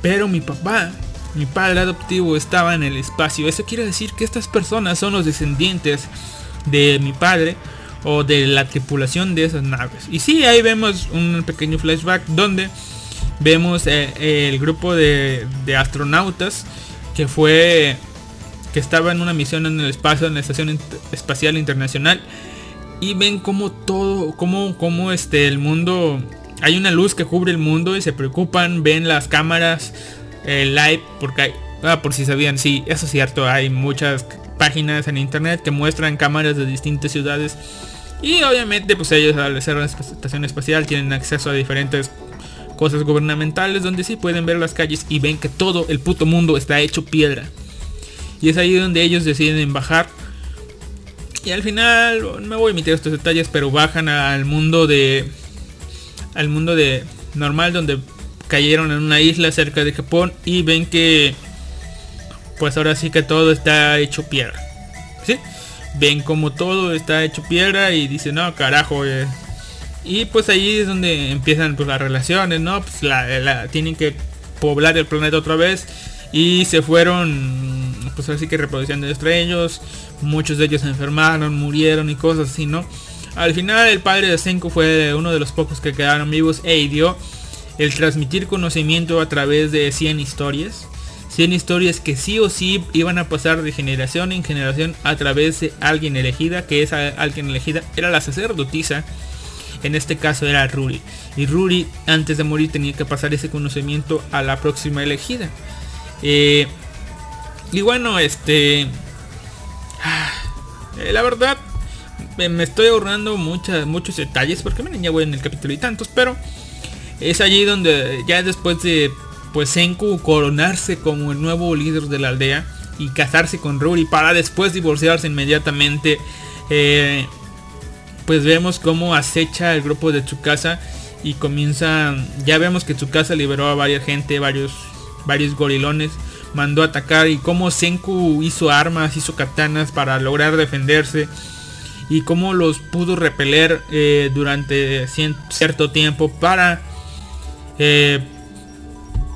pero mi papá mi padre adoptivo estaba en el espacio. Eso quiere decir que estas personas son los descendientes de mi padre o de la tripulación de esas naves. Y sí, ahí vemos un pequeño flashback donde vemos eh, el grupo de, astronautas que fue que estaba en una misión en el espacio en la estación espacial internacional y ven como todo como este el mundo hay una luz que cubre el mundo y se preocupan ven las cámaras live, porque hay, ah, por si sabían, sí, eso es cierto, hay muchas páginas en internet que muestran cámaras de distintas ciudades y obviamente pues ellos al ser una estación espacial tienen acceso a diferentes cosas gubernamentales donde sí pueden ver las calles y ven que todo el puto mundo está hecho piedra. Y es ahí donde ellos deciden bajar. Y al final, no me voy a emitir estos detalles, pero bajan al mundo de... Al mundo de normal donde cayeron en una isla cerca de Japón y ven que pues ahora sí que todo está hecho piedra. ¿Sí? Ven como todo está hecho piedra y dicen, no, carajo. Eh". Y pues ahí es donde empiezan pues, las relaciones, ¿no? Pues la, tienen que poblar el planeta otra vez. Y se fueron, pues así que reproduciendo entre ellos. Muchos de ellos se enfermaron, murieron y cosas así, ¿no? Al final el padre de Senko fue uno de los pocos que quedaron vivos e dio el transmitir conocimiento a través de 100 historias. 100 historias que sí o sí iban a pasar de generación en generación a través de alguien elegida, que esa alguien elegida era la sacerdotisa. En este caso era Ruri. Y Ruri antes de morir tenía que pasar ese conocimiento a la próxima elegida. Eh, y bueno, este... Ah, la verdad, me estoy ahorrando muchos detalles porque me ya voy en el capítulo y tantos, pero es allí donde ya después de pues Senku coronarse como el nuevo líder de la aldea y casarse con Ruri para después divorciarse inmediatamente. Eh, pues vemos cómo acecha el grupo de Tsukasa y comienza. Ya vemos que Tsukasa liberó a varias gente, varios, varios gorilones, mandó atacar y cómo Senku hizo armas, hizo katanas para lograr defenderse y cómo los pudo repeler eh, durante cierto tiempo para eh,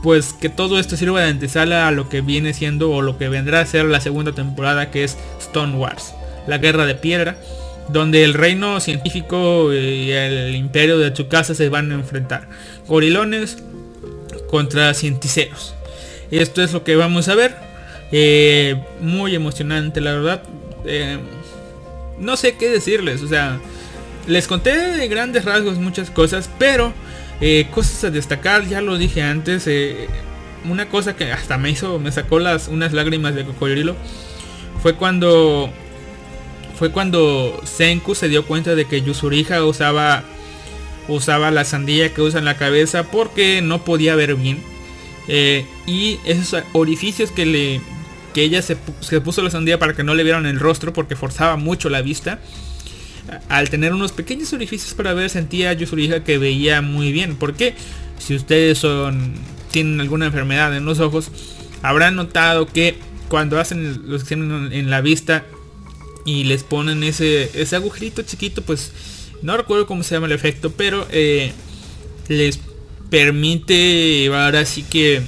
pues que todo esto sirva de antesala a lo que viene siendo o lo que vendrá a ser la segunda temporada que es Stone Wars, la guerra de piedra, donde el reino científico y el imperio de Tsukasa se van a enfrentar. Gorilones contra cienticeros. Esto es lo que vamos a ver. Eh, muy emocionante, la verdad. Eh, no sé qué decirles, o sea, les conté de grandes rasgos muchas cosas, pero eh, cosas a destacar, ya lo dije antes. Una cosa que hasta me hizo, me sacó las unas lágrimas de cocodrilo. Fue cuando fue cuando Senku se dio cuenta de que Yusuriha usaba usaba la sandía que usa en la cabeza porque no podía ver bien. Eh, y esos orificios que le que ella se, se, puso la sandía para que no le vieran el rostro porque forzaba mucho la vista al tener unos pequeños orificios para ver, sentía yo su hija que veía muy bien. Porque si ustedes son tienen alguna enfermedad en los ojos, habrán notado que cuando hacen los exámenes en la vista y les ponen ese, ese agujerito chiquito, pues no recuerdo cómo se llama el efecto, pero eh, les permite ahora sí que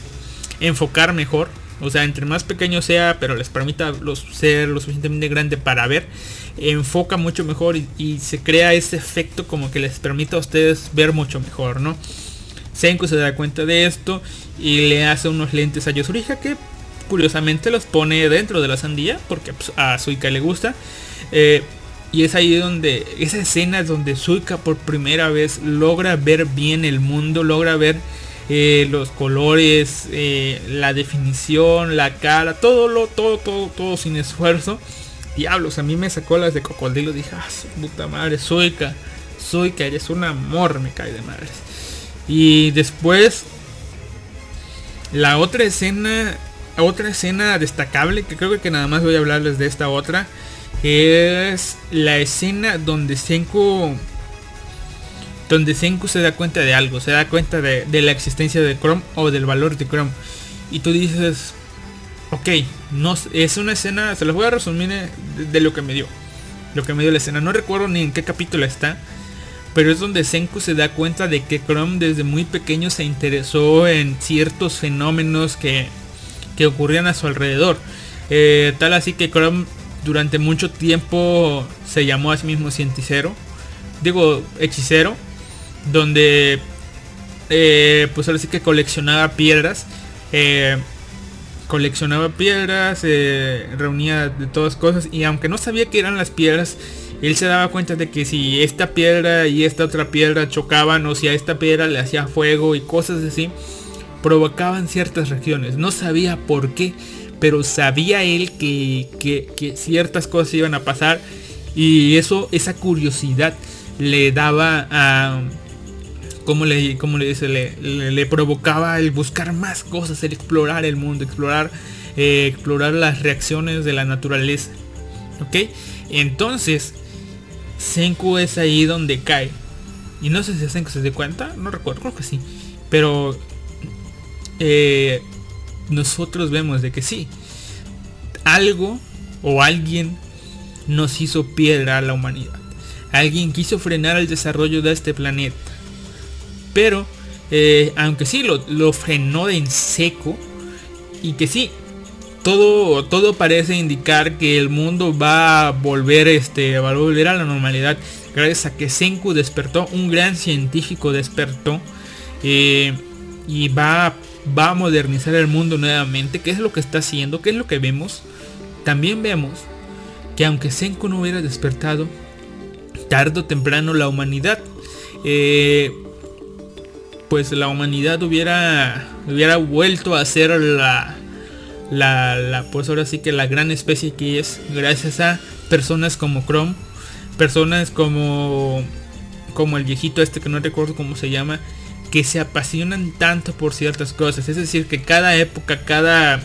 enfocar mejor. O sea, entre más pequeño sea, pero les permita ser lo suficientemente grande para ver enfoca mucho mejor y, se crea ese efecto como que les permite a ustedes ver mucho mejor, ¿no? Senku se da cuenta de esto y le hace unos lentes a Yosurija que curiosamente los pone dentro de la sandía porque pues, a Suika le gusta. Eh, Y es ahí donde, esa escena es donde Suika por primera vez logra ver bien el mundo, logra ver eh, los colores, eh, la definición, la cara, todo lo, todo, todo, todo sin esfuerzo. Diablos, a mí me sacó las de cocodrilo, dije, ah, puta madre, Suika, Suika, eres un amor, me cae de madres. Y después, la otra escena, otra escena destacable, que creo que nada más voy a hablarles de esta otra, es la escena donde Senku donde Senku se da cuenta de algo, se da cuenta de, la existencia de Chrome o del valor de Chrome. Y tú dices, ok, no, es una escena, se los voy a resumir de, lo que me dio. Lo que me dio la escena. No recuerdo ni en qué capítulo está. Pero es donde Senku se da cuenta de que Chrome desde muy pequeño se interesó en ciertos fenómenos que, que ocurrían a su alrededor. Eh, tal así que Chrome durante mucho tiempo se llamó a sí mismo cienticero. Digo, hechicero donde eh, pues ahora sí que coleccionaba piedras. Eh, coleccionaba piedras, eh, reunía de todas cosas y aunque no sabía que eran las piedras, él se daba cuenta de que si esta piedra y esta otra piedra chocaban o si a esta piedra le hacía fuego y cosas así, provocaban ciertas reacciones. No sabía por qué, pero sabía él que, que ciertas cosas iban a pasar y eso, esa curiosidad le daba a como le, como le dice, le, provocaba el buscar más cosas, el explorar el mundo, explorar, eh, explorar las reacciones de la naturaleza. ¿Ok? Entonces, Senku es ahí donde cae. Y no sé si Senku se da cuenta, no recuerdo, creo que sí. Pero eh, nosotros vemos de que sí. Algo o alguien nos hizo piedra a la humanidad. Alguien quiso frenar el desarrollo de este planeta pero, eh, aunque sí, lo, frenó en seco. Y que sí, todo, todo parece indicar que el mundo va a volver, este, va a volver a la normalidad. Gracias a que Senku despertó, un gran científico despertó. Eh, y va, va a modernizar el mundo nuevamente. ¿Qué es lo que está haciendo? ¿Qué es lo que vemos? También vemos que aunque Senku no hubiera despertado, tarde o temprano la humanidad eh, pues la humanidad hubiera, hubiera vuelto a ser la, la, la, pues ahora sí que la gran especie que es, gracias a personas como Chrome, personas como, como el viejito este que no recuerdo cómo se llama, que se apasionan tanto por ciertas cosas. Es decir, que cada época, cada...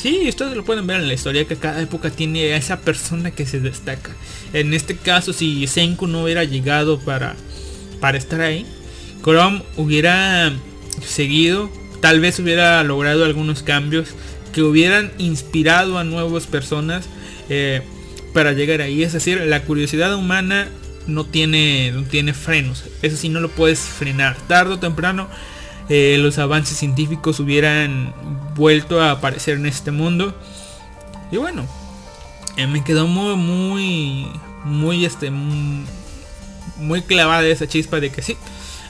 Sí, ustedes lo pueden ver en la historia, que cada época tiene a esa persona que se destaca. En este caso, si Senku no hubiera llegado para, para estar ahí, Chrome hubiera seguido, tal vez hubiera logrado algunos cambios que hubieran inspirado a nuevas personas eh, para llegar ahí. Es decir, la curiosidad humana no tiene, no tiene frenos. Eso sí, no lo puedes frenar. Tardo o temprano eh, los avances científicos hubieran vuelto a aparecer en este mundo. Y bueno, eh, me quedó muy, muy, muy, este, muy clavada esa chispa de que sí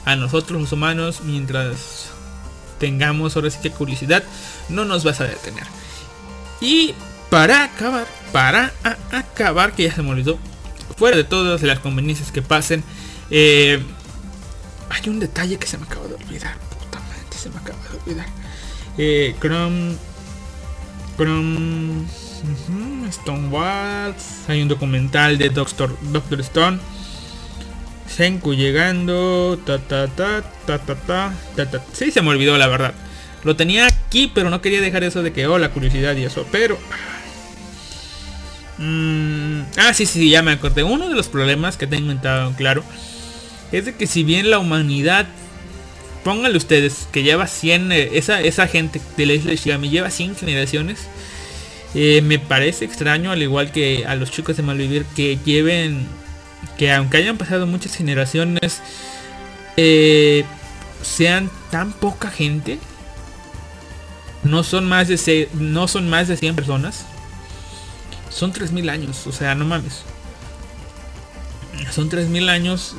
a nosotros los humanos mientras tengamos ahora sí que curiosidad no nos vas a detener y para acabar para acabar que ya se me olvidó fuera de todas las conveniencias que pasen eh, hay un detalle que se me acaba de olvidar puta se me acaba de olvidar eh, Chrome Chrome hay un documental de Doctor, Doctor Stone Senku llegando. Ta ta ta ta ta ta ta ta. Sí, se me olvidó la verdad. Lo tenía aquí, pero no quería dejar eso de que, oh, la curiosidad y eso. Pero... Mm, ah, sí, sí, ya me acordé. Uno de los problemas que tengo inventado, claro, es de que si bien la humanidad, pónganle ustedes, que lleva 100, eh, esa, esa gente de la isla de Shigami lleva 100 generaciones, eh, me parece extraño, al igual que a los chicos de Malvivir, que lleven que aunque hayan pasado muchas generaciones, eh, sean tan poca gente. No son más de no son más de 100 personas. Son 3000 años, o sea, no mames. Son 3000 años.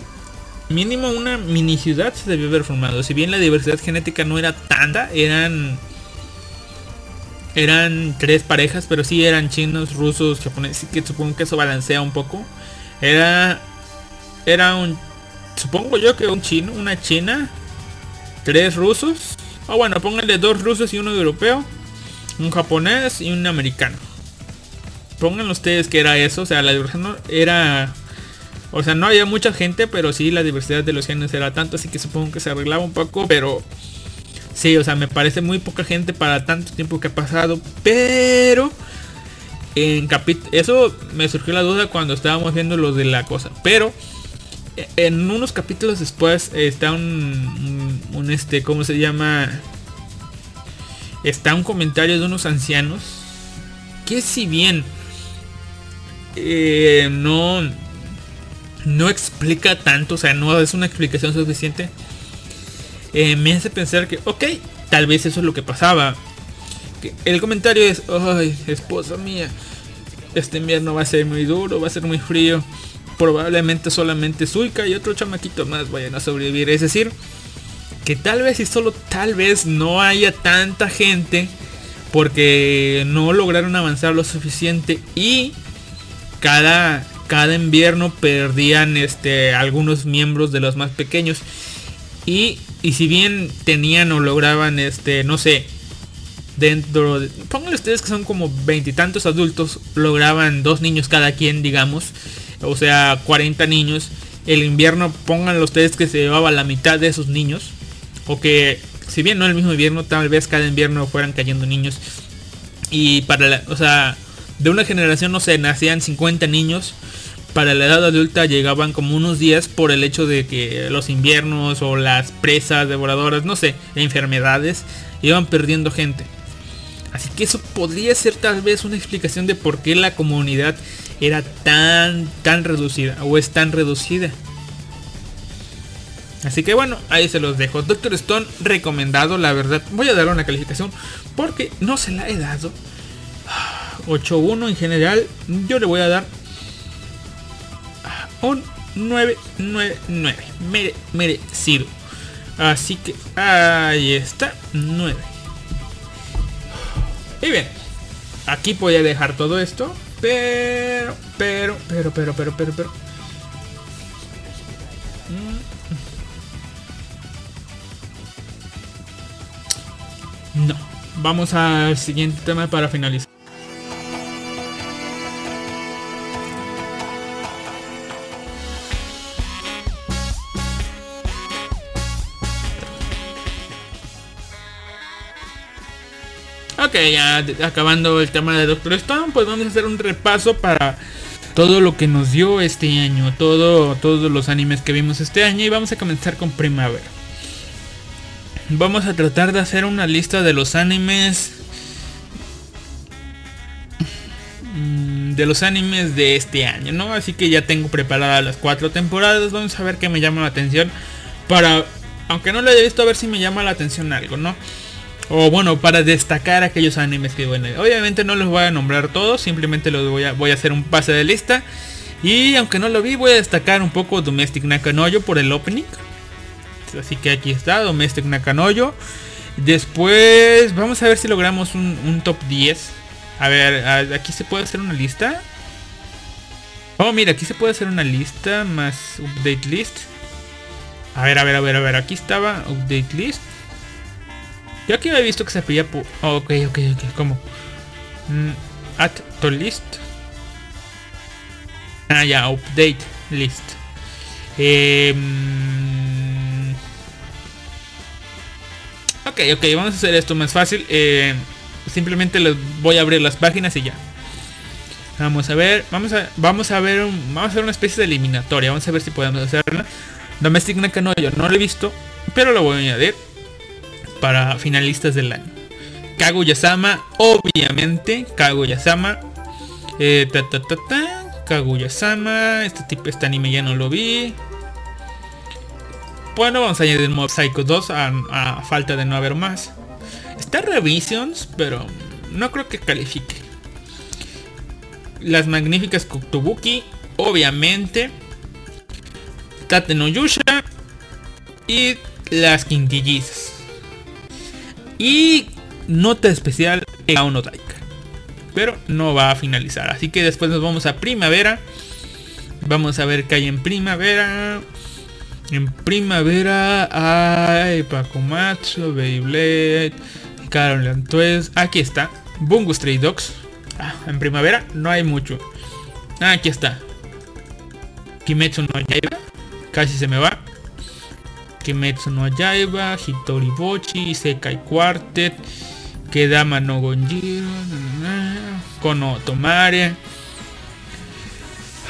Mínimo una mini ciudad se debió haber formado. Si bien la diversidad genética no era tanta, eran eran tres parejas, pero sí eran chinos, rusos, japoneses, que supongo que eso balancea un poco. Era. Era un. Supongo yo que un chino, una china. Tres rusos. O bueno, pónganle dos rusos y uno europeo. Un japonés y un americano. Pongan ustedes que era eso. O sea, la diversidad era. O sea, no había mucha gente, pero sí la diversidad de los genes era tanto, así que supongo que se arreglaba un poco, pero sí, o sea, me parece muy poca gente para tanto tiempo que ha pasado, pero en eso me surgió la duda cuando estábamos viendo lo de la cosa, pero en unos capítulos después está un, un, este, ¿cómo se llama? Está un comentario de unos ancianos que si bien eh, no no explica tanto, o sea, no es una explicación suficiente, eh, me hace pensar que, ok, tal vez eso es lo que pasaba el comentario es, ay, esposa mía, este invierno va a ser muy duro, va a ser muy frío. Probablemente solamente Suika y otro chamaquito más vayan a sobrevivir. Es decir, que tal vez y solo tal vez no haya tanta gente porque no lograron avanzar lo suficiente y cada cada invierno perdían este algunos miembros de los más pequeños y, y si bien tenían o lograban este no sé dentro de... Pónganle ustedes que son como veintitantos adultos, lograban dos niños cada quien, digamos. O sea, 40 niños. El invierno, pónganle ustedes que se llevaba la mitad de esos niños. O que, si bien no el mismo invierno, tal vez cada invierno fueran cayendo niños. Y para la... O sea, de una generación, no sé, nacían 50 niños. Para la edad adulta llegaban como unos días por el hecho de que los inviernos o las presas devoradoras, no sé, enfermedades, iban perdiendo gente. Así que eso podría ser tal vez una explicación de por qué la comunidad era tan, tan reducida o es tan reducida. Así que bueno, ahí se los dejo. Doctor Stone recomendado, la verdad. Voy a dar una calificación porque no se la he dado. 8-1 en general. Yo le voy a dar un 9-9-9. merecido. Así que ahí está. 9. Y bien, aquí voy a dejar todo esto, pero, pero, pero, pero, pero, pero, pero. Mm. No, vamos al siguiente tema para finalizar. Ok, ya acabando el tema de Doctor Stone, pues vamos a hacer un repaso para todo lo que nos dio este año, todo, todos los animes que vimos este año y vamos a comenzar con primavera. Vamos a tratar de hacer una lista de los animes mm, de los animes de este año, ¿no? Así que ya tengo preparadas las cuatro temporadas, vamos a ver qué me llama la atención para aunque no lo haya visto a ver si me llama la atención algo, ¿no? O bueno, para destacar aquellos animes que bueno, obviamente no los voy a nombrar todos, simplemente los voy a, voy a hacer un pase de lista. Y aunque no lo vi, voy a destacar un poco Domestic Nakanoyo por el opening. Así que aquí está, Domestic Nakanoyo. Después, vamos a ver si logramos un, top 10. A ver, aquí se puede hacer una lista. Oh, mira, aquí se puede hacer una lista más update list. A ver, a ver, a ver, a ver, aquí estaba update list. Yo aquí había visto que se pedía. Oh, ok, ok, ok. ¿Cómo? Mm, add to list. Ah, ya, update list. Eh, ok, ok, vamos a hacer esto más fácil. Eh, simplemente les voy a abrir las páginas y ya. Vamos a ver, vamos a, vamos a ver, vamos a hacer una especie de eliminatoria. Vamos a ver si podemos hacerla. Domestic yo no lo he visto, pero lo voy a añadir para finalistas del año. Kaguya-sama, obviamente, Kaguya-sama. Eh, ta, ta, ta, ta, Kaguya-sama, este tipo, este anime ya no lo vi. Bueno, vamos a añadir Mob Psycho 2 a, falta de no haber más. Está Revisions, pero no creo que califique. Las magníficas Koktobuki, obviamente. Tate no Yusha y las quintillizas. Y nota especial en no Daika. Pero no va a finalizar. Así que después nos vamos a primavera. Vamos a ver qué hay en primavera. En primavera hay Pacomacho, Beyblade, Carol Antuez. Aquí está. Bungo Stray Dogs. Ah, en primavera no hay mucho. Aquí está. Kimetsu no Yaiba. Casi se me va. Kimetsu no Yaiba, Hitori Bochi, Sekai Quartet, Kedama no Gonjiro, Kono Tomare.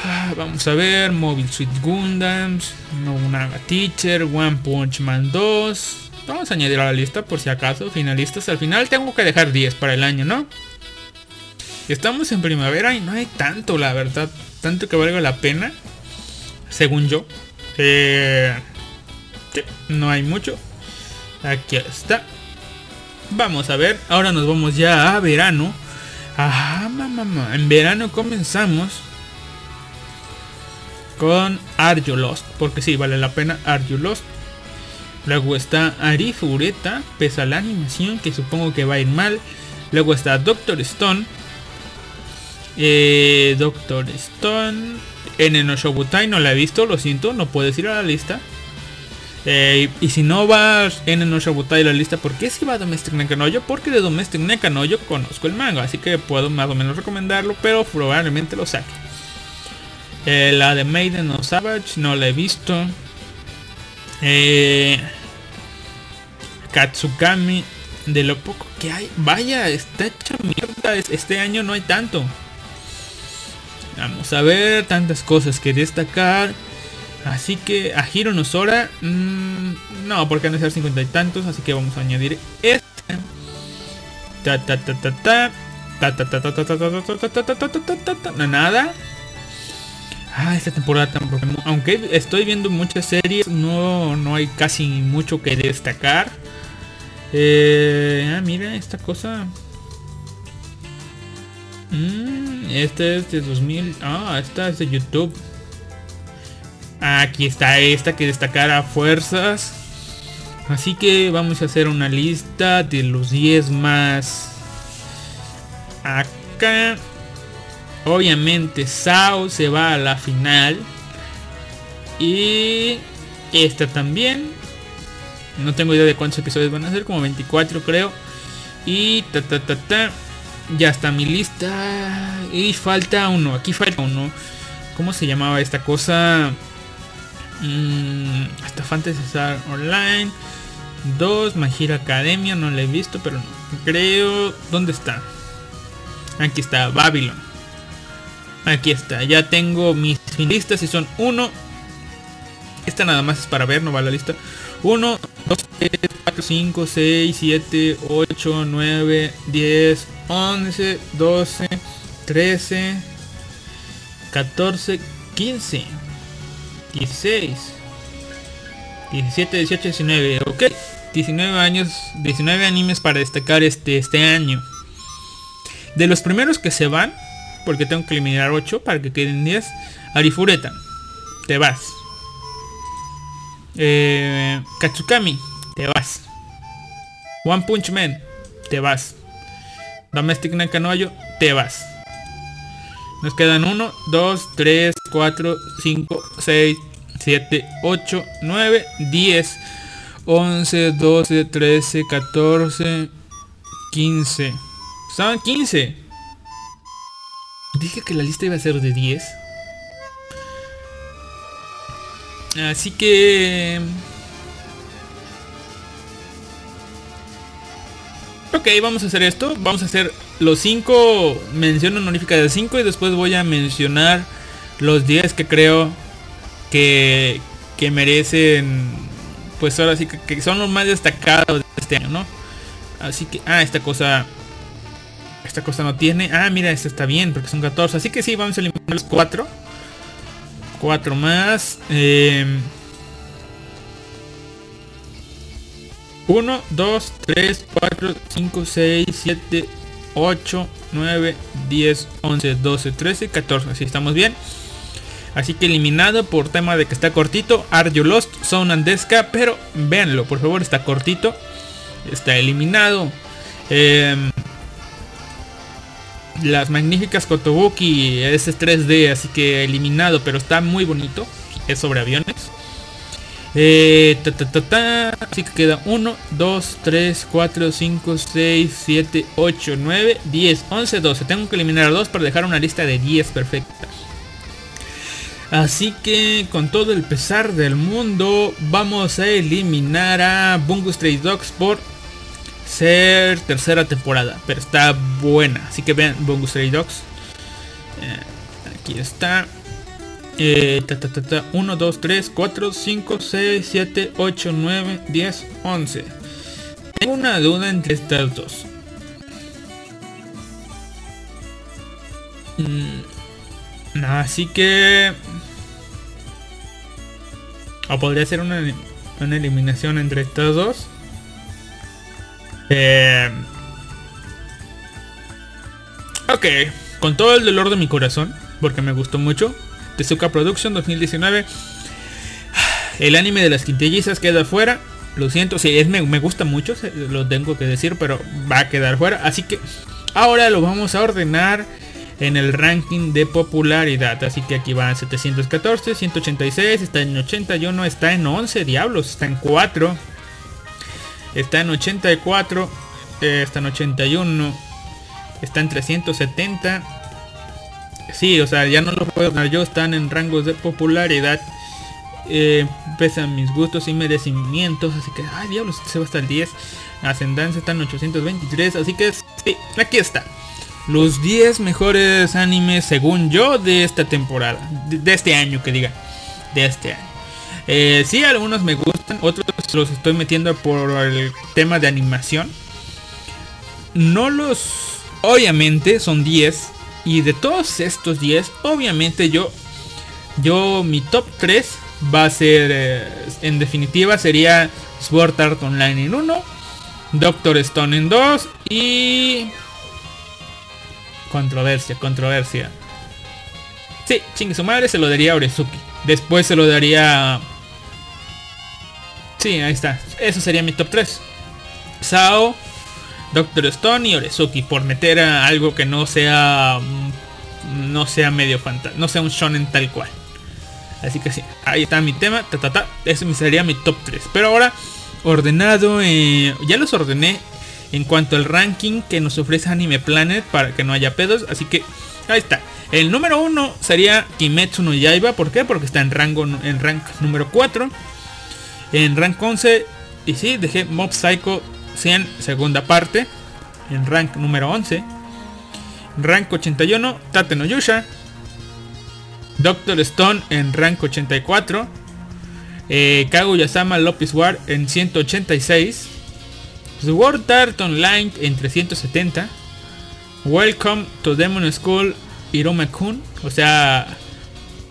Ah, vamos a ver, Mobile Suit Gundams, Nobunaga Teacher, One Punch Man 2. Vamos a añadir a la lista por si acaso, finalistas. Al final tengo que dejar 10 para el año, ¿no? Estamos en primavera y no hay tanto, la verdad. Tanto que valga la pena. Según yo. Eh, no hay mucho. Aquí está. Vamos a ver. Ahora nos vamos ya a verano. Ajá, mamá. En verano comenzamos con Are. Porque sí, vale la pena Are. Luego está Arifureta, pesa la animación, que supongo que va a ir mal. Luego está Doctor Stone. Eh, Doctor Stone. En el Shobutai no la he visto, lo siento, no puedes ir a la lista. Eh, y si no vas en el Shobutai la lista, ¿por qué si va a Domestic Nekanoyo? Porque de Domestic Nekanoyo conozco el manga, así que puedo más o menos recomendarlo, pero probablemente lo saque. Eh, la de Maiden of Savage no la he visto. Eh, Katsukami, de lo poco que hay, vaya, está hecha mierda. Este año no hay tanto. Vamos a ver, tantas cosas que destacar. Así que a Hiro Nosora, no, porque han de ser cincuenta y tantos, así que vamos a añadir este. Ta ta ta ta ta. Ta ta ta ta ta ta ta ta ta ta ta ta ta ta nada. Ah, esta temporada tampoco. Aunque estoy viendo muchas series, no, no hay casi mucho que destacar. Eh, ah, mira esta cosa. Mm, esta es de 2000. Ah, esta es de YouTube. Aquí está esta que destacar a fuerzas. Así que vamos a hacer una lista de los 10 más. Acá. Obviamente Sao se va a la final. Y esta también. No tengo idea de cuántos episodios van a ser, como 24 creo. Y ta ta ta ta. Ya está mi lista. Y falta uno. Aquí falta uno. ¿Cómo se llamaba esta cosa? Mm, hasta Fantasy Star Online. 2. Magira Academia. No la he visto, pero no. Creo. ¿Dónde está? Aquí está. Babylon. Aquí está, ya tengo mis listas y son 1. Esta nada más es para ver, no va la lista. 1, 2, 3, 4, 5, 6, 7, 8, 9, 10, 11, 12, 13, 14, 15, 16, 17, 18, 19. Ok, 19 años, 19 animes para destacar este, este año. De los primeros que se van, porque tengo que eliminar 8 para que queden 10. Arifureta, te vas. Eh, Katsukami, te vas. One Punch Man, te vas. Domestic Nakanoyo, te vas. Nos quedan 1, 2, 3, 4, 5, 6, 7, 8, 9, 10, 11, 12, 13, 14, 15. Son 15. Dije que la lista iba a ser de 10. Así que... Ok, vamos a hacer esto. Vamos a hacer los 5 mención honorífica de 5 y después voy a mencionar los 10 que creo que, que merecen, pues ahora sí que, son los más destacados de este año, ¿no? Así que, ah, esta cosa esta cosa no tiene. Ah, mira, esta está bien porque son 14. Así que sí, vamos a eliminar los 4. 4 más. 1, 2, 3, 4, 5, 6, 7, 8, 9, 10, 11, 12, 13, 14. Así estamos bien. Así que eliminado por tema de que está cortito. Are You Lost, Son Andesca. Pero véanlo, por favor, está cortito. Está eliminado. Eh, las magníficas Kotobuki, ese 3D, así que eliminado, pero está muy bonito. Es sobre aviones. Eh, así que queda 1, 2, 3, 4, 5, 6, 7, 8, 9, 10, 11, 12. Tengo que eliminar a 2 para dejar una lista de 10 perfecta. Así que con todo el pesar del mundo vamos a eliminar a Bungo Stray Dogs por ser tercera temporada. Pero está buena. Así que vean Bungo Stray Dogs. Eh, aquí está. 1, 2, 3, 4, 5, 6, 7, 8, 9, 10, 11. Tengo una duda entre estas dos. Mm, así que... O podría ser una, una eliminación entre estas dos. Eh, ok, con todo el dolor de mi corazón, porque me gustó mucho. Tezuka Production 2019. El anime de las quintillizas queda fuera. Lo siento, si es, me, me, gusta mucho, lo tengo que decir, pero va a quedar fuera. Así que ahora lo vamos a ordenar en el ranking de popularidad. Así que aquí va 714, 186, está en 81, está en 11, diablos, está en 4. Está en 84, eh, está en 81, está en 370 Sí, o sea, ya no lo puedo dar yo, están en rangos de popularidad. Eh, pesan mis gustos y merecimientos, así que, ay diablos, se va hasta el 10. Ascendencia está en 823, así que sí, aquí está. Los 10 mejores animes según yo de esta temporada, de, este año que diga, de este año. Eh, sí, algunos me gustan, otros los estoy metiendo por el tema de animación. No los, obviamente son 10, y de todos estos 10, obviamente yo, yo mi top 3 va a ser, eh, en definitiva, sería Sword Art Online en 1, Doctor Stone en 2 y... Controversia, controversia. Sí, chingue su madre, se lo daría a Orezuki. Después se lo daría... Sí, ahí está. Eso sería mi top 3. Sao, Doctor Stone y Orezuki por meter a algo que no sea mm, no sea medio fantasma, no sea un shonen tal cual. Así que sí, ahí está mi tema, ta, ta, ta, ese sería mi top 3. Pero ahora ordenado, eh, ya los ordené en cuanto al ranking que nos ofrece Anime Planet para que no haya pedos, así que ahí está. El número 1 sería Kimetsu no Yaiba, ¿por qué? Porque está en rango en rank número 4. En rank 11 y sí, dejé Mob Psycho 100 segunda parte en rank número 11. Rank 81 Tate no Yusha. Doctor Stone en rank 84. Eh, Kaguya-sama Lopez War en 186. Sword Art Online en 370. Welcome to Demon School Iroma-kun. O sea,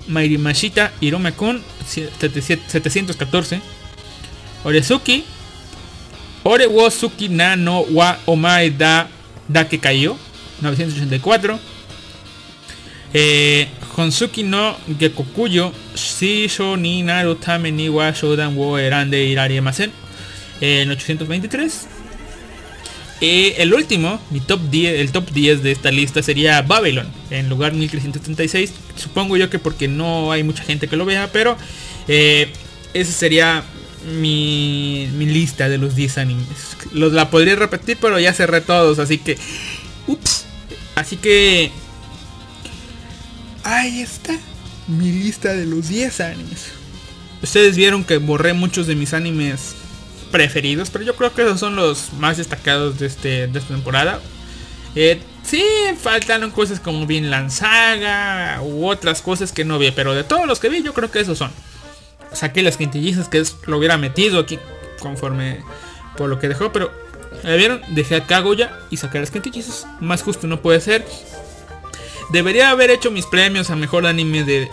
Mairimashita Iroma-kun 714. Orezuki Ore wo Suki na no wa omae da da que cayó 984 eh, Honsuki no Gekokuyo Shisho ni Naru Tame ni wa Shodan wo Erande Irari Masen en 823 eh, el último, mi top 10, el top 10 de esta lista sería Babylon, en lugar 1336. Supongo yo que porque no hay mucha gente que lo vea, pero eh, ese sería mi, mi lista de los 10 animes. Los, la podría repetir, pero ya cerré todos, así que... Ups. Así que... Ahí está. Mi lista de los 10 animes. Ustedes vieron que borré muchos de mis animes preferidos, pero yo creo que esos son los más destacados de, este, de esta temporada. Eh, sí, faltaron cosas como Vinland Saga u otras cosas que no vi, pero de todos los que vi yo creo que esos son saqué las quintillizas que lo hubiera metido aquí conforme por lo que dejó, pero ¿ya vieron? Dejé a Kaguya y saqué las quintillizas. Más justo no puede ser. Debería haber hecho mis premios a mejor anime de...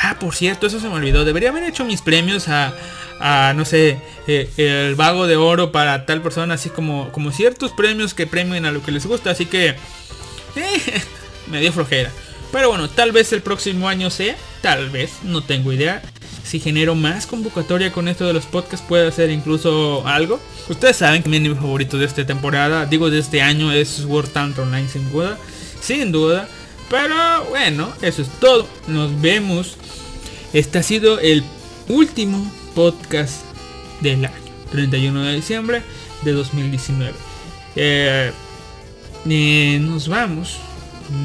Ah, por cierto, eso se me olvidó. Debería haber hecho mis premios a, a no sé, eh, el vago de oro para tal persona, así como, como ciertos premios que premien a lo que les gusta. Así que... Eh, [laughs] me dio flojera. Pero bueno, tal vez el próximo año sea. Tal vez, no tengo idea si genero más convocatoria con esto de los podcasts, puede hacer incluso algo. Ustedes saben que mi anime favorito de esta temporada, digo de este año, es Sword Art Online sin duda. sin duda. Pero bueno, eso es todo. Nos vemos. Este ha sido el último podcast del año. 31 de diciembre de 2019. Eh, eh, nos vamos.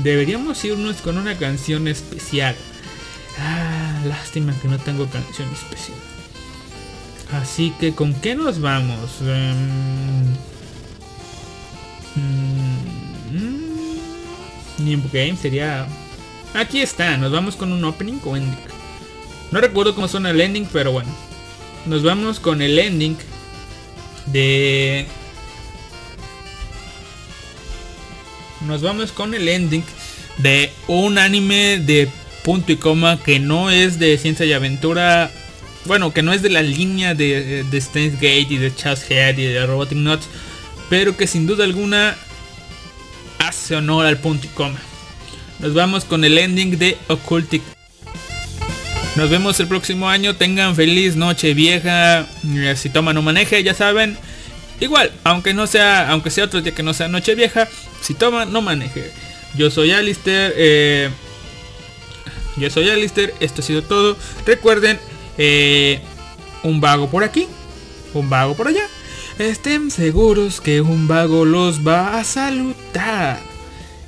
Deberíamos irnos con una canción especial. Ah, lástima que no tengo canción especial. Así que, ¿con qué nos vamos? Um, um, Game sería... Aquí está, nos vamos con un opening o ending. No recuerdo cómo suena el ending, pero bueno. Nos vamos con el ending de... Nos vamos con el ending de un anime de punto y coma que no es de ciencia y aventura. Bueno, que no es de la línea de, de Steins Gate y de Chas Head y de Robotic Nuts. Pero que sin duda alguna hace honor al punto y coma. Nos vamos con el ending de Occultic. Nos vemos el próximo año. Tengan feliz noche vieja. Si toman o maneje, ya saben. Igual, aunque no sea, aunque sea otro día que no sea noche vieja, si toman, no maneje. Yo soy Alistair. Eh, yo soy Alistair, esto ha sido todo. Recuerden, eh, un vago por aquí, un vago por allá. Estén seguros que un vago los va a saludar.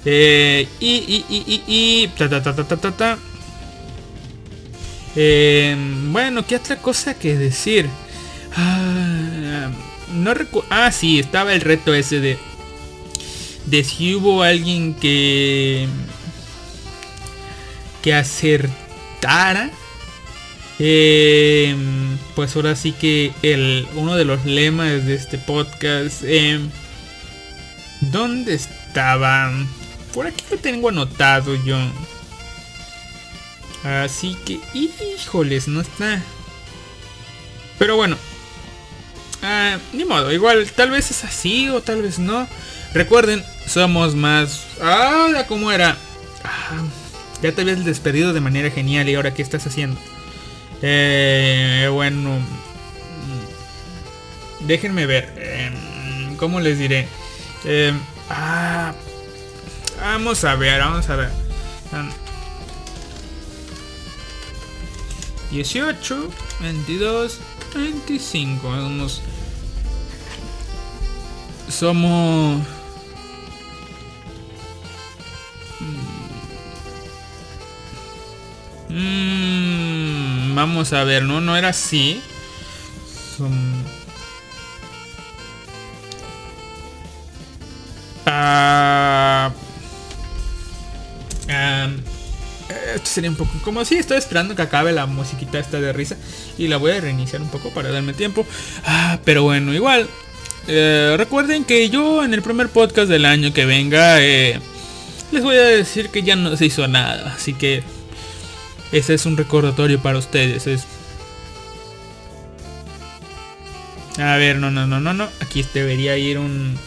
Eh, y, y, y, y, ta, ta, ta, ta, ta, ta. Eh, bueno, ¿qué otra cosa que decir? Ah, no recuerdo. Ah, sí, estaba el reto ese de. De si hubo alguien que que acertara. Eh, pues ahora sí que el, uno de los lemas de este podcast. Eh, ¿Dónde estaban? Por aquí lo tengo anotado yo. Así que, híjoles, no está. Pero bueno. Ah, ni modo, igual tal vez es así o tal vez no. Recuerden, somos más... Ah, ¿cómo era? Ya te habías despedido de manera genial y ahora qué estás haciendo. Eh, bueno, mm, déjenme ver. Em, ¿Cómo les diré? Em, ah, vamos a ver, vamos a ver. 18, 22, 25. Vamos. Somos Mm, vamos a ver, ¿no? No era así. Ah, ah, esto sería un poco como si estoy esperando que acabe la musiquita esta de risa y la voy a reiniciar un poco para darme tiempo. Ah, pero bueno, igual. Eh, recuerden que yo en el primer podcast del año que venga eh, les voy a decir que ya no se hizo nada. Así que ese es un recordatorio para ustedes. Es... A ver, no, no, no, no, no. Aquí debería ir un...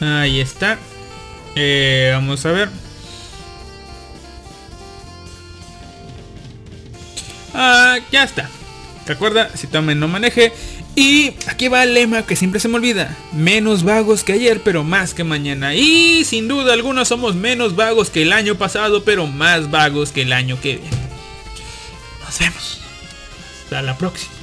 Ahí está. Eh, vamos a ver. Ah, ya está. Recuerda, si tomen no maneje. Y aquí va el lema que siempre se me olvida. Menos vagos que ayer, pero más que mañana. Y sin duda algunos somos menos vagos que el año pasado, pero más vagos que el año que viene. Nos vemos. Hasta la próxima.